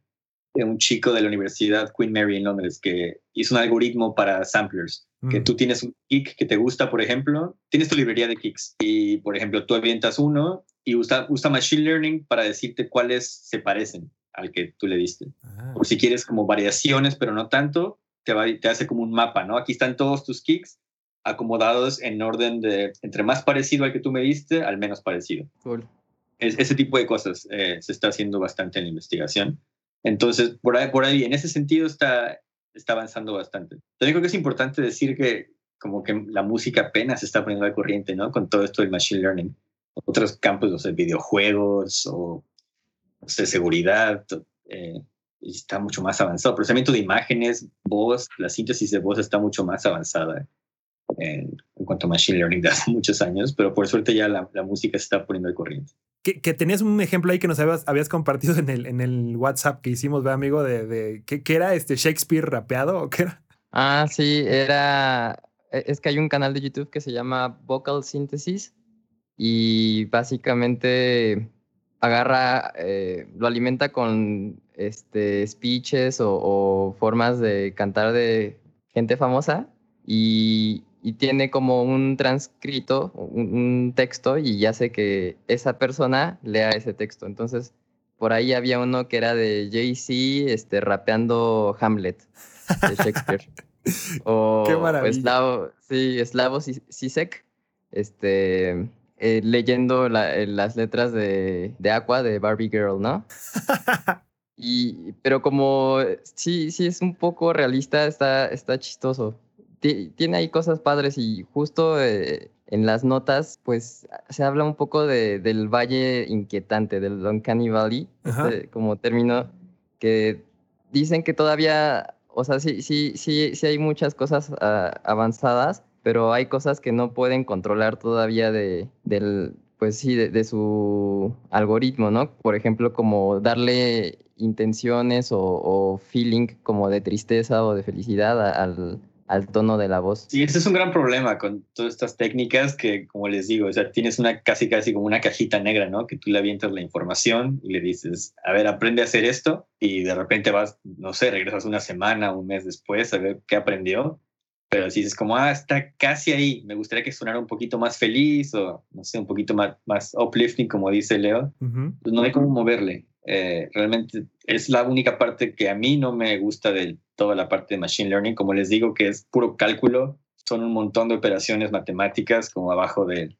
de un chico de la Universidad Queen Mary en Londres que hizo un algoritmo para samplers. Que mm. tú tienes un kick que te gusta, por ejemplo, tienes tu librería de kicks y, por ejemplo, tú avientas uno y usa, usa Machine Learning para decirte cuáles se parecen al que tú le diste. Ah. Por si quieres como variaciones, pero no tanto, te, va, te hace como un mapa, ¿no? Aquí están todos tus kicks acomodados en orden de entre más parecido al que tú me diste al menos parecido. Es, ese tipo de cosas eh, se está haciendo bastante en la investigación. Entonces, por ahí, por ahí, en ese sentido está, está avanzando bastante. También creo que es importante decir que como que la música apenas se está poniendo al corriente, ¿no? Con todo esto del machine learning. Otros campos, o sea, videojuegos o, o seguridad, eh, está mucho más avanzado. Procesamiento de imágenes, voz, la síntesis de voz está mucho más avanzada en, cuanto a Machine Learning de hace muchos años, pero por suerte ya la, la música se está poniendo al corriente. Que, que, tenías un ejemplo ahí que nos habías, habías compartido en el, en el WhatsApp que hicimos, ¿ve, amigo? De, de ¿qué, ¿qué, era este Shakespeare rapeado o qué era? Ah, sí, era. e- Es que hay un canal de YouTube que se llama Vocal Synthesis y básicamente agarra, eh, lo alimenta con este, speeches o, o formas de cantar de gente famosa y, y tiene como un transcrito, un, un texto y hace que esa persona lea ese texto. Entonces, por ahí había uno que era de Jay-Z este, rapeando Hamlet de Shakespeare. o Qué maravilla. Slavo, sí, Slavo Zizek, este, eh, leyendo la- eh, las letras de, de Aqua de Barbie Girl, ¿no? Y, pero como sí, sí es un poco realista, está, está chistoso. Ti- Tiene ahí cosas padres y justo eh, en las notas, pues se habla un poco de, del valle inquietante, del Uncanny Valley, este como término que dicen que todavía, o sea, sí, sí, sí, sí hay muchas cosas ah, avanzadas, pero hay cosas que no pueden controlar todavía de, del, pues sí, de, de su algoritmo, ¿no? Por ejemplo, como darle intenciones o, o feeling como de tristeza o de felicidad al, al tono de la voz. Sí, ese es un gran problema con todas estas técnicas que, como les digo, o sea, tienes una casi casi como una cajita negra, ¿no? Que tú le avientas la información y le dices, a ver, aprende a hacer esto y de repente vas, no sé, regresas una semana, un mes después a ver qué aprendió. Pero si dices como, ah, está casi ahí, me gustaría que sonara un poquito más feliz o, no sé, un poquito más, más uplifting, como dice Leo, Ujú. pues no hay cómo moverle. Eh, realmente es la única parte que a mí no me gusta de toda la parte de Machine Learning. Como les digo, que es puro cálculo, son un montón de operaciones matemáticas como abajo de,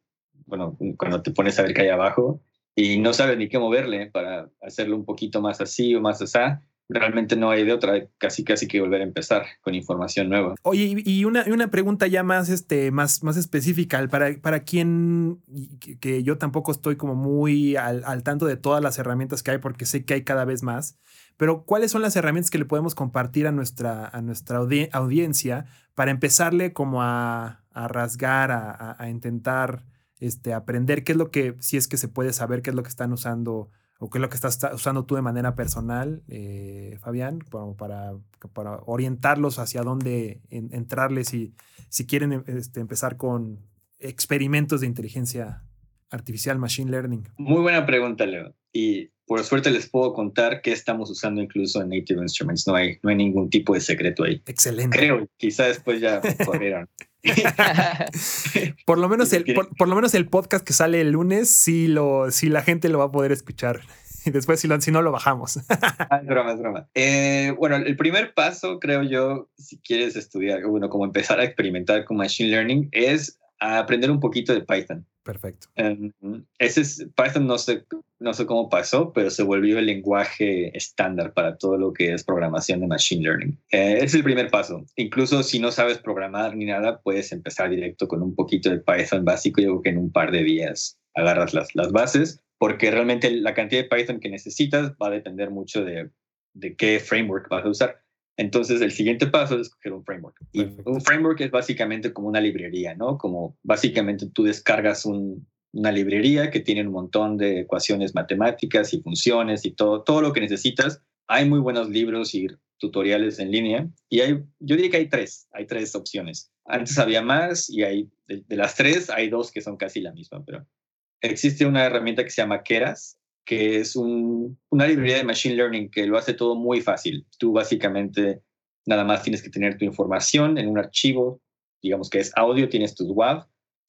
bueno, cuando te pones a ver qué hay abajo y no sabes ni qué moverle para hacerlo un poquito más así o más así. Realmente no hay de otra, casi casi que volver a empezar con información nueva. Oye, y una, una pregunta ya más, este, más, más específica, para, para quien, que, yo tampoco estoy como muy al, al tanto de todas las herramientas que hay, porque sé que hay cada vez más, pero ¿cuáles son las herramientas que le podemos compartir a nuestra, a nuestra audi- audiencia para empezarle como a, a rasgar, a, a- a intentar este, aprender qué es lo que, si es que se puede saber qué es lo que están usando o qué es lo que estás usando tú de manera personal, eh, Fabián, para, para orientarlos hacia dónde en- entrarles si, si quieren em- este, empezar con experimentos de inteligencia artificial, machine learning. Muy buena pregunta, Leo. Y por suerte les puedo contar qué estamos usando incluso en Native Instruments. No hay, no hay ningún tipo de secreto ahí. Excelente. Creo, quizá después ya corrieron. Por lo menos el, por, por lo menos el podcast que sale el lunes, sí, lo, sí la gente lo va a poder escuchar. Y después, si, lo, si no, lo bajamos. Ah, es broma, es broma. Eh, bueno, el primer paso, creo yo, si quieres estudiar, bueno, como empezar a experimentar con Machine Learning, es a aprender un poquito de Python. Perfecto. Um, ese es, Python no sé, no sé cómo pasó, pero se volvió el lenguaje estándar para todo lo que es programación de Machine Learning. Eh, es el primer paso. Incluso si no sabes programar ni nada, puedes empezar directo con un poquito de Python básico. Yo creo que en un par de días agarras las, las bases, porque realmente la cantidad de Python que necesitas va a depender mucho de, de qué framework vas a usar. Entonces, el siguiente paso es escoger un framework. Y Perfecto. un framework es básicamente como una librería, ¿no? Como básicamente tú descargas un, una librería que tiene un montón de ecuaciones matemáticas y funciones y todo, todo lo que necesitas. Hay muy buenos libros y tutoriales en línea y hay, yo diría que hay tres, hay tres opciones. Antes había más y hay, de, de las tres, hay dos que son casi la misma, pero existe una herramienta que se llama Keras, que es un- una librería de Machine Learning que lo hace todo muy fácil. Tú básicamente nada más tienes que tener tu información en un archivo, digamos que es audio, tienes tus WAV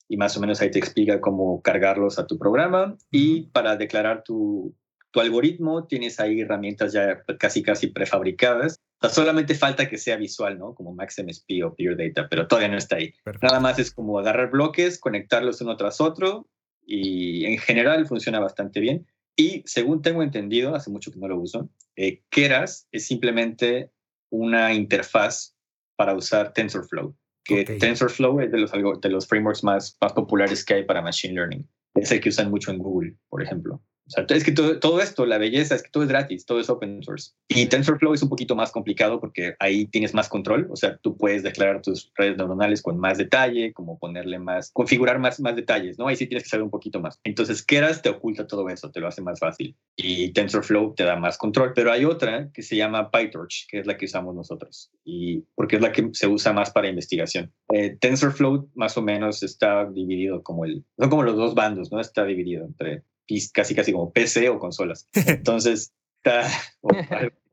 y más o menos ahí te explica cómo cargarlos a tu programa y para declarar tu, tu algoritmo tienes ahí herramientas ya casi casi prefabricadas. O sea, solamente falta que sea visual, ¿no? Como MaxMSP o Pure Data, pero todavía no está ahí. Perfecto. Nada más es como agarrar bloques, conectarlos uno tras otro y en general funciona bastante bien. Y según tengo entendido, hace mucho que no lo uso, eh, Keras es simplemente una interfaz para usar TensorFlow. Que. TensorFlow es de los, de los frameworks más, más populares que hay para Machine Learning. Es el que usan mucho en Google, por ejemplo. O sea, es que todo, todo, esto, la belleza, es que todo es gratis, todo es open source. Y TensorFlow es un poquito más complicado porque ahí tienes más control, o sea, tú puedes declarar tus redes neuronales con más detalle, como ponerle más, configurar más, más detalles, ¿no? Ahí sí tienes que saber un poquito más. Entonces, Keras te oculta todo eso, te lo hace más fácil. Y TensorFlow te da más control. Pero hay otra que se llama PyTorch, que es la que usamos nosotros, y porque es la que se usa más para investigación. Eh, TensorFlow más o menos está dividido como el, son como los dos bandos, ¿no? Está dividido entre casi casi como PC o consolas. Entonces,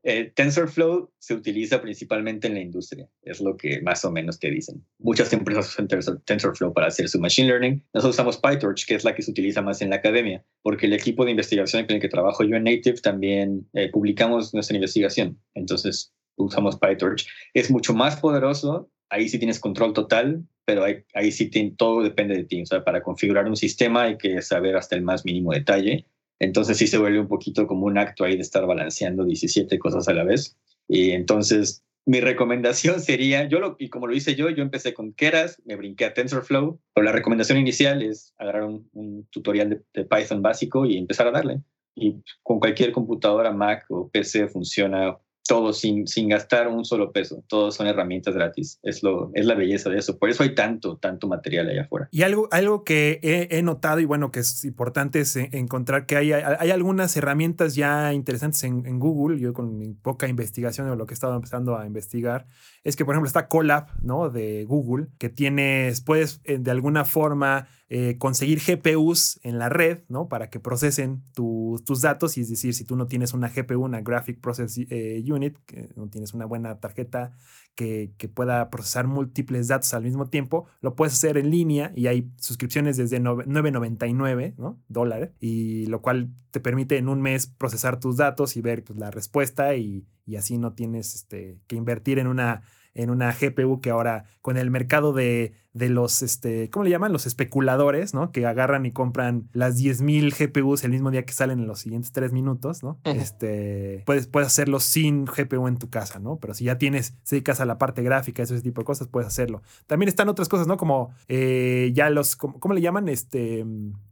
eh, TensorFlow se utiliza principalmente en la industria, es lo que más o menos te dicen. Muchas empresas usan TensorFlow para hacer su machine learning. Nosotros usamos PyTorch, que es la que se utiliza más en la academia, porque el equipo de investigación con el que trabajo yo en Native también eh, publicamos nuestra investigación. Entonces, usamos PyTorch. Es mucho más poderoso, ahí sí tienes control total, pero ahí, sí todo depende de ti. O sea, para configurar un sistema hay que saber hasta el más mínimo detalle. Entonces sí se vuelve un poquito como un acto ahí de estar balanceando 17 cosas a la vez. Y entonces mi recomendación sería, yo lo, y como lo hice yo, yo empecé con Keras, me brinqué a TensorFlow, pero la recomendación inicial es agarrar un, tutorial de, de, Python básico y empezar a darle. Y con cualquier computadora Mac o PC funciona todo sin, sin gastar un solo peso. Todos son herramientas gratis. Es, lo, es la belleza de eso. Por eso hay tanto, tanto material allá afuera. Y algo, algo que he, notado y bueno, que es importante es encontrar que hay, hay algunas herramientas ya interesantes en, Google. Yo con mi poca investigación de lo que he estado empezando a investigar, es que por ejemplo está Colab, ¿no? De Google, que tienes, puedes eh, de alguna forma eh, conseguir GPUs en la red, ¿no? Para que procesen tus datos. Y es decir, si tú no tienes una GPU, una Graphic Process eh, Unit, que no tienes una buena tarjeta que, pueda procesar múltiples datos al mismo tiempo, lo puedes hacer en línea y hay suscripciones desde 9.99 ¿no? dólares, y lo cual te permite en un mes procesar tus datos y ver pues, la respuesta y, y así no tienes este, que invertir en una en una GPU que ahora con el mercado de, de los, este, ¿cómo le llaman? Los especuladores, ¿no? Que agarran y compran las 10.000 GPUs el mismo día que salen en los siguientes tres minutos, ¿no? este, puedes, puedes hacerlo sin GPU en tu casa, ¿no? Pero si ya tienes, se dedicas a la parte gráfica, ese tipo de cosas, puedes hacerlo. También están otras cosas, ¿no? Como eh, ya los, ¿cómo, le llaman? Este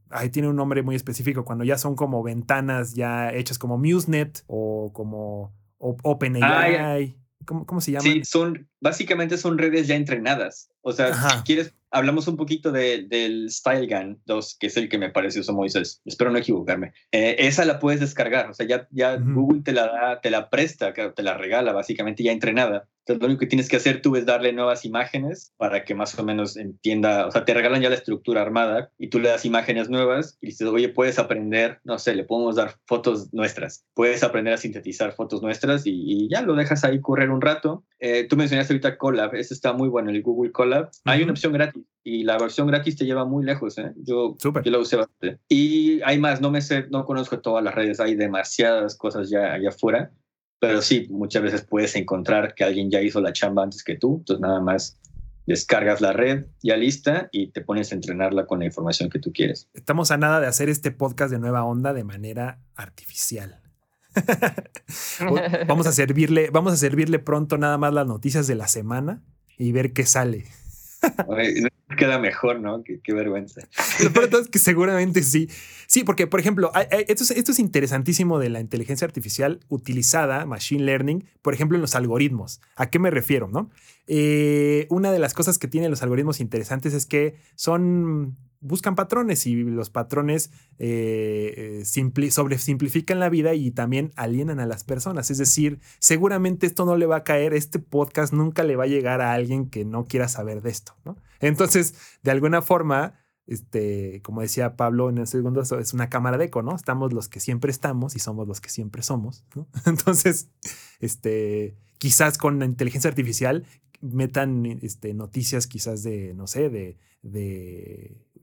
ahí tiene un nombre muy específico, cuando ya son como ventanas ya hechas como MuseNet o como OpenAI. ¿Cómo, ¿Cómo, se llama? Sí, son, básicamente son redes ya entrenadas. O sea, si quieres, hablamos un poquito de, del StyleGAN 2, que es el que me pareció eso Moisés. Espero no equivocarme. Eh, esa la puedes descargar. O sea, ya, ya Google te la da, te la presta, te la regala básicamente ya entrenada. Entonces, lo único que tienes que hacer tú es darle nuevas imágenes para que más o menos entienda, o sea, te regalan ya la estructura armada y tú le das imágenes nuevas y dices, oye, puedes aprender, no sé, le podemos dar fotos nuestras, puedes aprender a sintetizar fotos nuestras y, ya lo dejas ahí correr un rato. Eh, tú mencionaste ahorita Colab, ese está muy bueno, el Google Colab. Hay una opción gratis y la versión gratis te lleva muy lejos. ¿eh? Yo, yo la usé bastante. Y hay más, no me sé, no conozco todas las redes, hay demasiadas cosas ya allá afuera pero sí, muchas veces puedes encontrar que alguien ya hizo la chamba antes que tú, entonces nada más descargas la red ya lista y te pones a entrenarla con la información que tú quieres. Estamos a nada de hacer este podcast de nueva onda de manera artificial. vamos a servirle, vamos a servirle pronto nada más las noticias de la semana y ver qué sale. Queda mejor, ¿no? Qué, vergüenza. Lo es que seguramente sí. Sí, porque, por ejemplo, esto, es, esto es interesantísimo de la inteligencia artificial utilizada, machine learning, por ejemplo, en los algoritmos. ¿A qué me refiero? ¿no? Eh, una de las cosas que tienen los algoritmos interesantes es que son buscan patrones y los patrones eh, sobresimplifican la vida y también alienan a las personas. Es decir, seguramente esto no le va a caer, este podcast nunca le va a llegar a alguien que no quiera saber de esto, ¿no? Entonces, de alguna forma, este, como decía Pablo en el segundo, es una cámara de eco, ¿no? Estamos los que siempre estamos y somos los que siempre somos. Entonces, este, quizás con la inteligencia artificial metan este, noticias quizás de, no sé, de,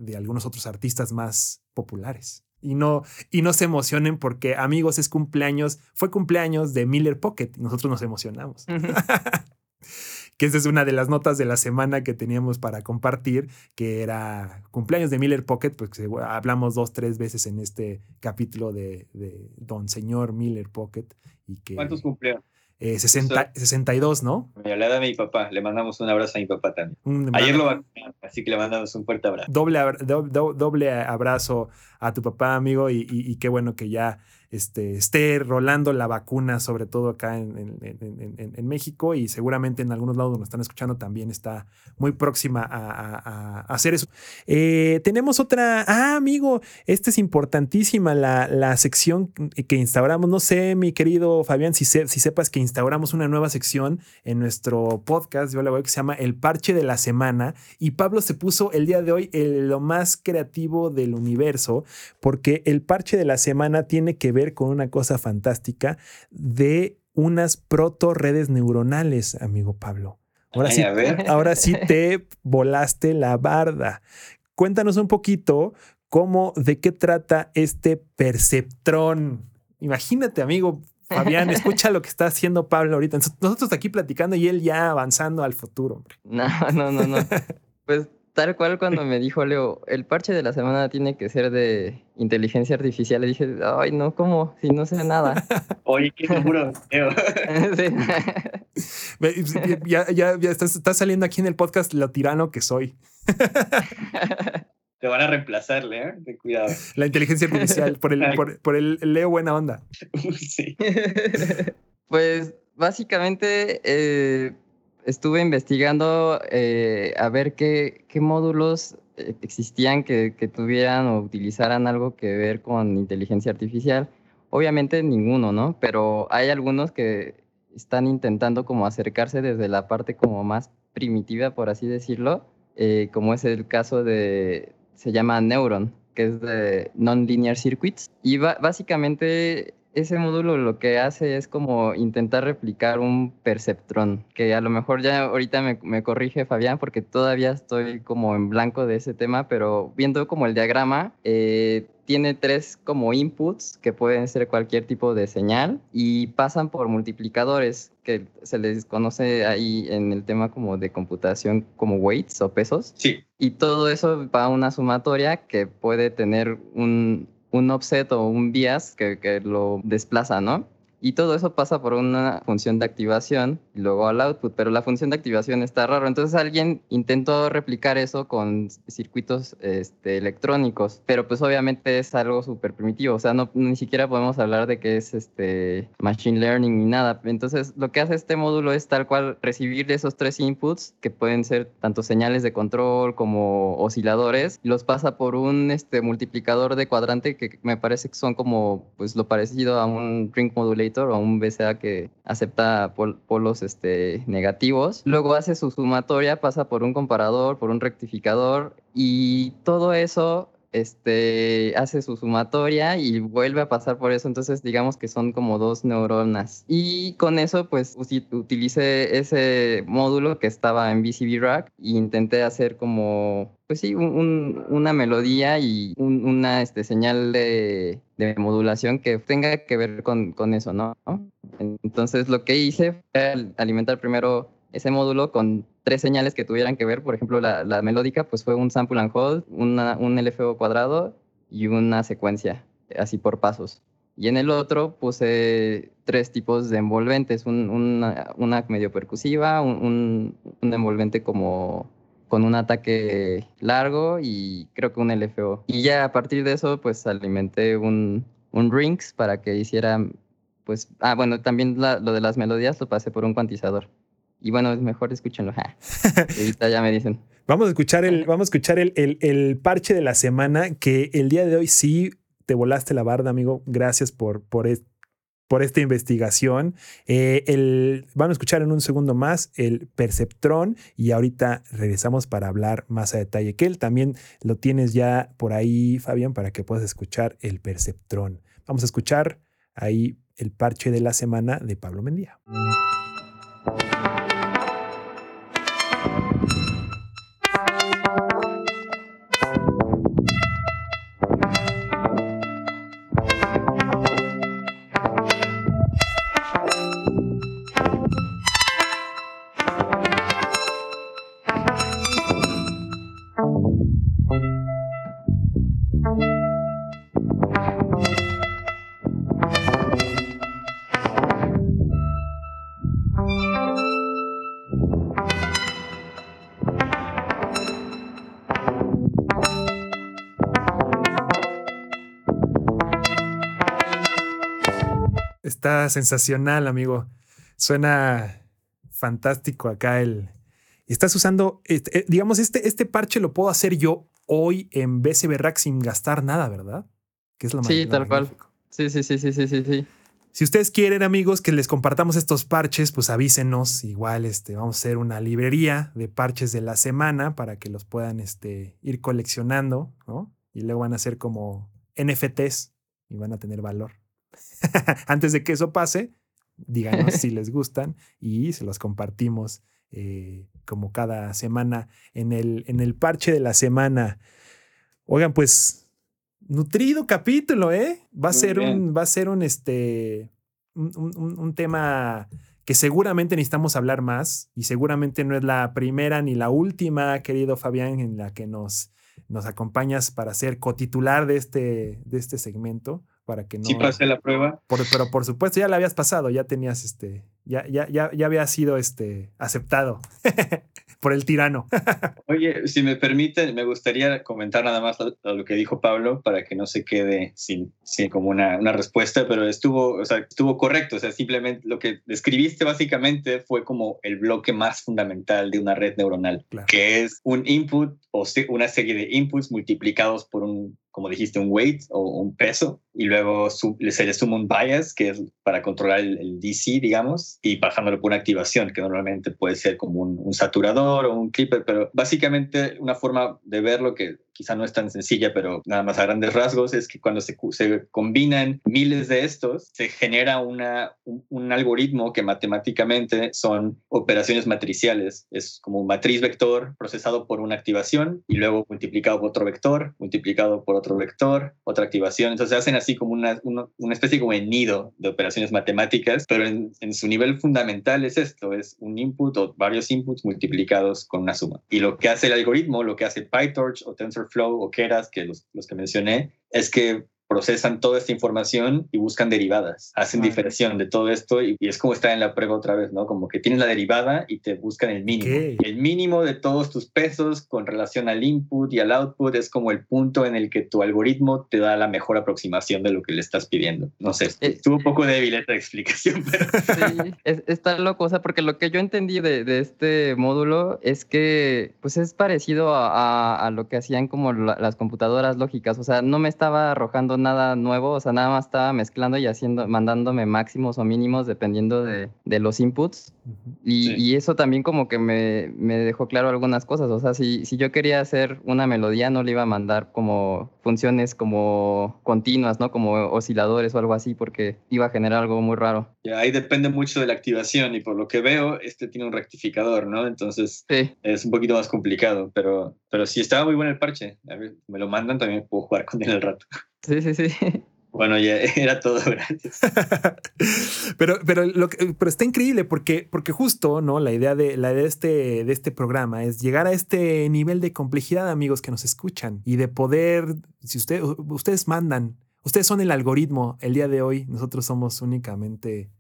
de algunos otros artistas más populares. Y no, y no se emocionen porque, amigos, es cumpleaños, fue cumpleaños de Miller Pocket y nosotros nos emocionamos. que esa es una de las notas de la semana que teníamos para compartir, que era cumpleaños de Miller Pocket, porque hablamos dos, tres veces en este capítulo de, de Don Señor Miller Pocket. Y que, ¿Cuántos cumplieron? Eh, 60 62, ¿no? Me la da mi papá. Le mandamos un abrazo a mi papá también. Un- Ayer lo vacunaron, así que le mandamos un fuerte abrazo. doble, do- do- doble abrazo a tu papá, amigo, y, y- y qué bueno que ya este, esté rolando la vacuna, sobre todo acá en, en- en- en- México, y seguramente en algunos lados donde están escuchando también está muy próxima a, a- hacer eso. Eh, tenemos otra, ah, amigo, esta es importantísima, la, la sección que instauramos, no sé, mi querido Fabián, si, se- si sepas que instauramos una nueva sección en nuestro podcast, yo la voy que se llama El Parche de la Semana, y Pablo se puso el día de hoy el- lo más creativo del universo, porque el parche de la semana tiene que ver con una cosa fantástica de unas proto redes neuronales, amigo Pablo. Ahora Ay, sí, ahora sí te volaste la barda. Cuéntanos un poquito cómo, de qué trata este perceptrón. Imagínate, amigo Fabián, escucha lo que está haciendo Pablo ahorita. Nosotros aquí platicando y él ya avanzando al futuro, hombre. No, no, no, no. Pues tal cual cuando me dijo Leo, el parche de la semana tiene que ser de inteligencia artificial, le dije, ay, no, ¿cómo? Si no sé nada. Oye, qué seguro. Leo. Sí. Ya, ya, ya estás, estás saliendo aquí en el podcast lo tirano que soy. Te van a reemplazarle, ¿eh? Ten cuidado. La inteligencia artificial por el, por, por el Leo buena onda. sí. Pues básicamente eh, estuve investigando eh, a ver qué, qué módulos eh, existían que, que tuvieran o utilizaran algo que ver con inteligencia artificial. Obviamente ninguno, ¿no? Pero hay algunos que están intentando como acercarse desde la parte como más primitiva, por así decirlo, eh, como es el caso de, se llama Neuron, que es de Non-Linear Circuits. Y básicamente ese módulo lo que hace es como intentar replicar un perceptrón, que a lo mejor ya ahorita me, me corrige Fabián porque todavía estoy como en blanco de ese tema, pero viendo como el diagrama, eh, tiene tres como inputs que pueden ser cualquier tipo de señal y pasan por multiplicadores que se les conoce ahí en el tema como de computación como weights o pesos. Sí. Y todo eso va a una sumatoria que puede tener un, un offset o un bias que, lo desplaza, ¿no? Y todo eso pasa por una función de activación luego al output, pero la función de activación está raro. Entonces alguien intentó replicar eso con circuitos este, electrónicos, pero pues obviamente es algo súper primitivo. O sea, no, ni siquiera podemos hablar de que es este, machine learning ni nada. Entonces lo que hace este módulo es tal cual recibir esos tres inputs que pueden ser tanto señales de control como osciladores los pasa por un este, multiplicador de cuadrante que me parece que son como pues lo parecido a un ring modulator o a un BCA que acepta pol polos este, negativos. Luego hace su sumatoria, pasa por un comparador, por un rectificador y todo eso este, hace su sumatoria y vuelve a pasar por eso. Entonces, digamos que son como dos neuronas. Y con eso, pues, utilicé ese módulo que estaba en BCB Rack e intenté hacer como, pues sí, un- un- una melodía y un- una este, señal de, de modulación que tenga que ver con, con eso, ¿no? Entonces, lo que hice fue al- alimentar primero ese módulo con tres señales que tuvieran que ver. Por ejemplo, la, melódica, pues fue un sample and hold, un LFO cuadrado y una secuencia, así por pasos. Y en el otro puse tres tipos de envolventes, un- una, medio percusiva, un, envolvente como con un ataque largo y creo que un LFO. Y ya a partir de eso, pues alimenté un, un rings para que hiciera, pues, ah, bueno, también lo de las melodías lo pasé por un cuantizador. Y bueno, es mejor escúchenlo. ja. Ahorita ya me dicen. Vamos a escuchar el, vamos a escuchar el, el- el parche de la semana que el día de hoy sí te volaste la barda, amigo. Gracias por, por, es- por esta investigación. Eh, el, van a escuchar en un segundo más el perceptrón y ahorita regresamos para hablar más a detalle. Que él también lo tienes ya por ahí, Fabián, para que puedas escuchar el perceptrón. Vamos a escuchar ahí el parche de la semana de Pablo Mendía. Está sensacional, amigo. Suena fantástico acá el. Estás usando, eh, digamos, este, este parche lo puedo hacer yo hoy en BCB Rack sin gastar nada, ¿verdad? Que es lo Sí, tal cual. Sí, sí, sí, sí, sí, sí, sí. Si ustedes quieren, amigos, que les compartamos estos parches, pues avísenos. Igual este, vamos a hacer una librería de parches de la semana para que los puedan este, ir coleccionando, ¿no? Y luego van a ser como NFTs y van a tener valor. Antes de que eso pase, díganos si les gustan y se los compartimos eh, como cada semana en el, en el parche de la semana. Oigan, pues nutrido capítulo, ¿eh? Va a ser un, va a ser un, este, un, tema que seguramente necesitamos hablar más y seguramente no es la primera ni la última, querido Fabián, en la que nos, nos acompañas para ser cotitular de este, de este segmento, para que no... Sí pasé la prueba. pero por supuesto ya la habías pasado, ya tenías este, ya, ya, ya, ya había sido este, aceptado. por el tirano. Oye, si me permiten, me gustaría comentar nada más lo, que dijo Pablo para que no se quede sin, sin como una, una, respuesta, pero estuvo, o sea, estuvo correcto. O sea, simplemente lo que describiste básicamente fue como el bloque más fundamental de una red neuronal, que es un input o una serie de inputs multiplicados por un como dijiste, un weight o un peso, y luego se le suma un bias, que es para controlar el, DC, digamos, y pasándolo por una activación, que normalmente puede ser como un, un, saturador o un clipper, pero básicamente una forma de verlo que quizá no es tan sencilla, pero nada más a grandes rasgos, es que cuando se, se combinan miles de estos, se genera una, un, algoritmo que matemáticamente son operaciones matriciales. Es como un matriz vector procesado por una activación y luego multiplicado por otro vector, multiplicado por otro vector, otra activación. Entonces se hacen así como una, una, especie como de nido de operaciones matemáticas, pero en, en su nivel fundamental es esto, es un input o varios inputs multiplicados con una suma. Y lo que hace el algoritmo, lo que hace PyTorch o TensorFlow, Flow o Keras, que los, los que mencioné, es que procesan toda esta información y buscan derivadas, hacen diferenciación de todo esto y, es como está en la prueba otra vez, ¿no? Como que tienes la derivada y te buscan el mínimo. El mínimo de todos tus pesos con relación al input y al output es como el punto en el que tu algoritmo te da la mejor aproximación de lo que le estás pidiendo. No sé, eh, estuvo un poco débil esta explicación, pero... Sí, es, está loco, o sea, porque lo que yo entendí de, de este módulo es que pues es parecido a, a, lo que hacían como las computadoras lógicas, o sea, no me estaba arrojando nada nuevo, o sea, nada más estaba mezclando y haciendo, mandándome máximos o mínimos dependiendo de, de los inputs. y, y, eso también como que me, me, dejó claro algunas cosas. O sea, si, si yo quería hacer una melodía, no le iba a mandar como funciones como continuas, ¿no? Como osciladores o algo así, porque iba a generar algo muy raro. Ya, ahí depende mucho de la activación y por lo que veo, este tiene un rectificador, ¿no? Entonces es un poquito más complicado, pero, pero si estaba muy bueno el parche. A ver, me lo mandan, también puedo jugar con él al rato. Sí, sí, sí. Bueno, ya era todo, gracias. pero, pero, lo pero está increíble porque, porque justo, ¿no? La idea, de, la idea de, este, de este programa es llegar a este nivel de complejidad, amigos que nos escuchan, y de poder, si usted, ustedes mandan, ustedes son el algoritmo el día de hoy, nosotros somos únicamente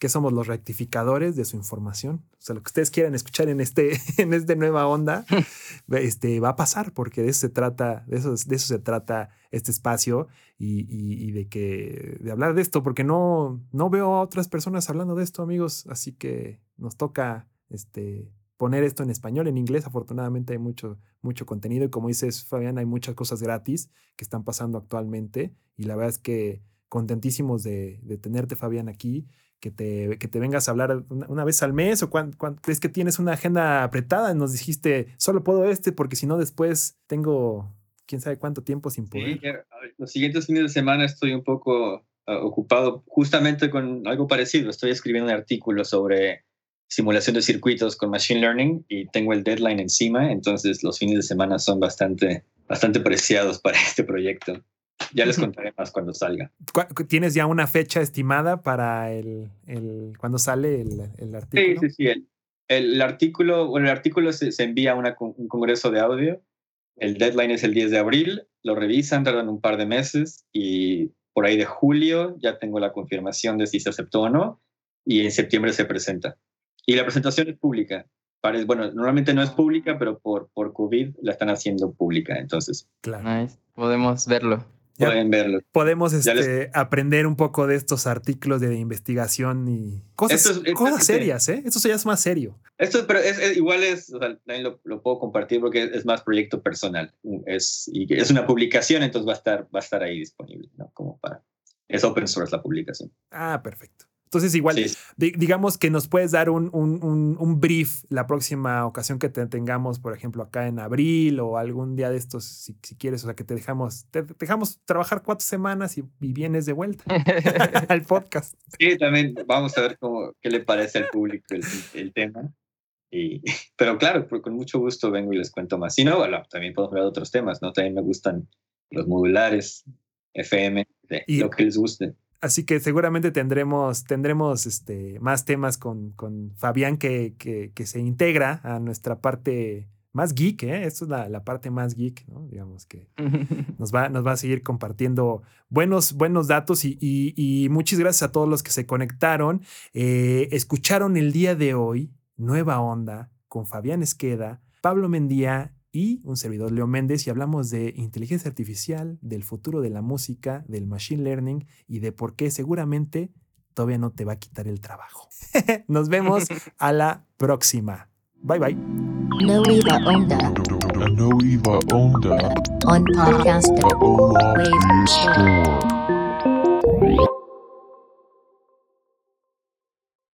que somos los rectificadores de su información. O sea, lo que ustedes quieran escuchar en este, en este nueva onda, este, va a pasar, porque de eso se trata, de eso, de eso se trata este espacio y, y, de que, de hablar de esto, porque no, no veo a otras personas hablando de esto, amigos. Así que nos toca este, poner esto en español, en inglés. Afortunadamente hay mucho, mucho contenido y como dices, Fabián, hay muchas cosas gratis que están pasando actualmente y la verdad es que contentísimos de, de tenerte, Fabián, aquí que te, que te vengas a hablar una, vez al mes o cuando, crees que tienes una agenda apretada. Nos dijiste, solo puedo este porque si no después tengo quién sabe cuánto tiempo sin poder. los siguientes fines de semana estoy un poco ah, ocupado justamente con algo parecido. Estoy escribiendo un artículo sobre simulación de circuitos con Machine Learning y tengo el deadline encima, entonces los fines de semana son bastante, bastante preciados para este proyecto. Ya les contaré más cuando salga. ¿Tienes ya una fecha estimada para el, el cuando sale el, el, artículo? Sí, sí, sí. El, artículo, bueno, el artículo se, se envía a un congreso de audio. El deadline es el 10 de abril. Lo revisan, tardan un par de meses y por ahí de julio ya tengo la confirmación de si se aceptó o no y en septiembre se presenta. Y la presentación es pública. Bueno, normalmente no es pública, pero por, por COVID la están haciendo pública, entonces. Claro. Podemos verlo. Ya Pueden verlo. podemos les- este, aprender un poco de estos artículos de investigación y cosas, Esto es- esto cosas es- serias, ¿eh? Esto ya es más serio. Esto, pero es, es- igual es, o sea, también lo, lo puedo compartir porque es, más proyecto personal. Es, y es una publicación, entonces va a estar, va a estar ahí disponible, ¿no? Como para, es open source la publicación. Ah, perfecto. Entonces, igual, Sí, di- digamos que nos puedes dar un, un- un- un brief la próxima ocasión que te tengamos, por ejemplo, acá en abril o algún día de estos, si, si quieres, o sea, que te dejamos, te te dejamos trabajar cuatro semanas y, y vienes de vuelta al podcast. Sí, también vamos a ver cómo, qué le parece al público el, el tema. Y, pero claro, con mucho gusto vengo y les cuento más. Si no, bueno, también podemos hablar de otros temas, ¿no? También me gustan los modulares, FM, de Y- lo que les guste. Así que seguramente tendremos, tendremos este, más temas con, con Fabián que, que, que se integra a nuestra parte más geek, ¿eh? Esto es la, la parte más geek, ¿no? Digamos que nos va, nos va a seguir compartiendo buenos, buenos datos y, y- y muchas gracias a todos los que se conectaron. Eh, escucharon el día de hoy Nueva Onda con Fabián Esqueda, Pablo Mendía y un servidor Leo Méndez y hablamos de inteligencia artificial, del futuro de la música, del machine learning y de por qué seguramente todavía no te va a quitar el trabajo. Nos vemos a la próxima. Bye bye. Nueva Onda A Noiva Onda on podcast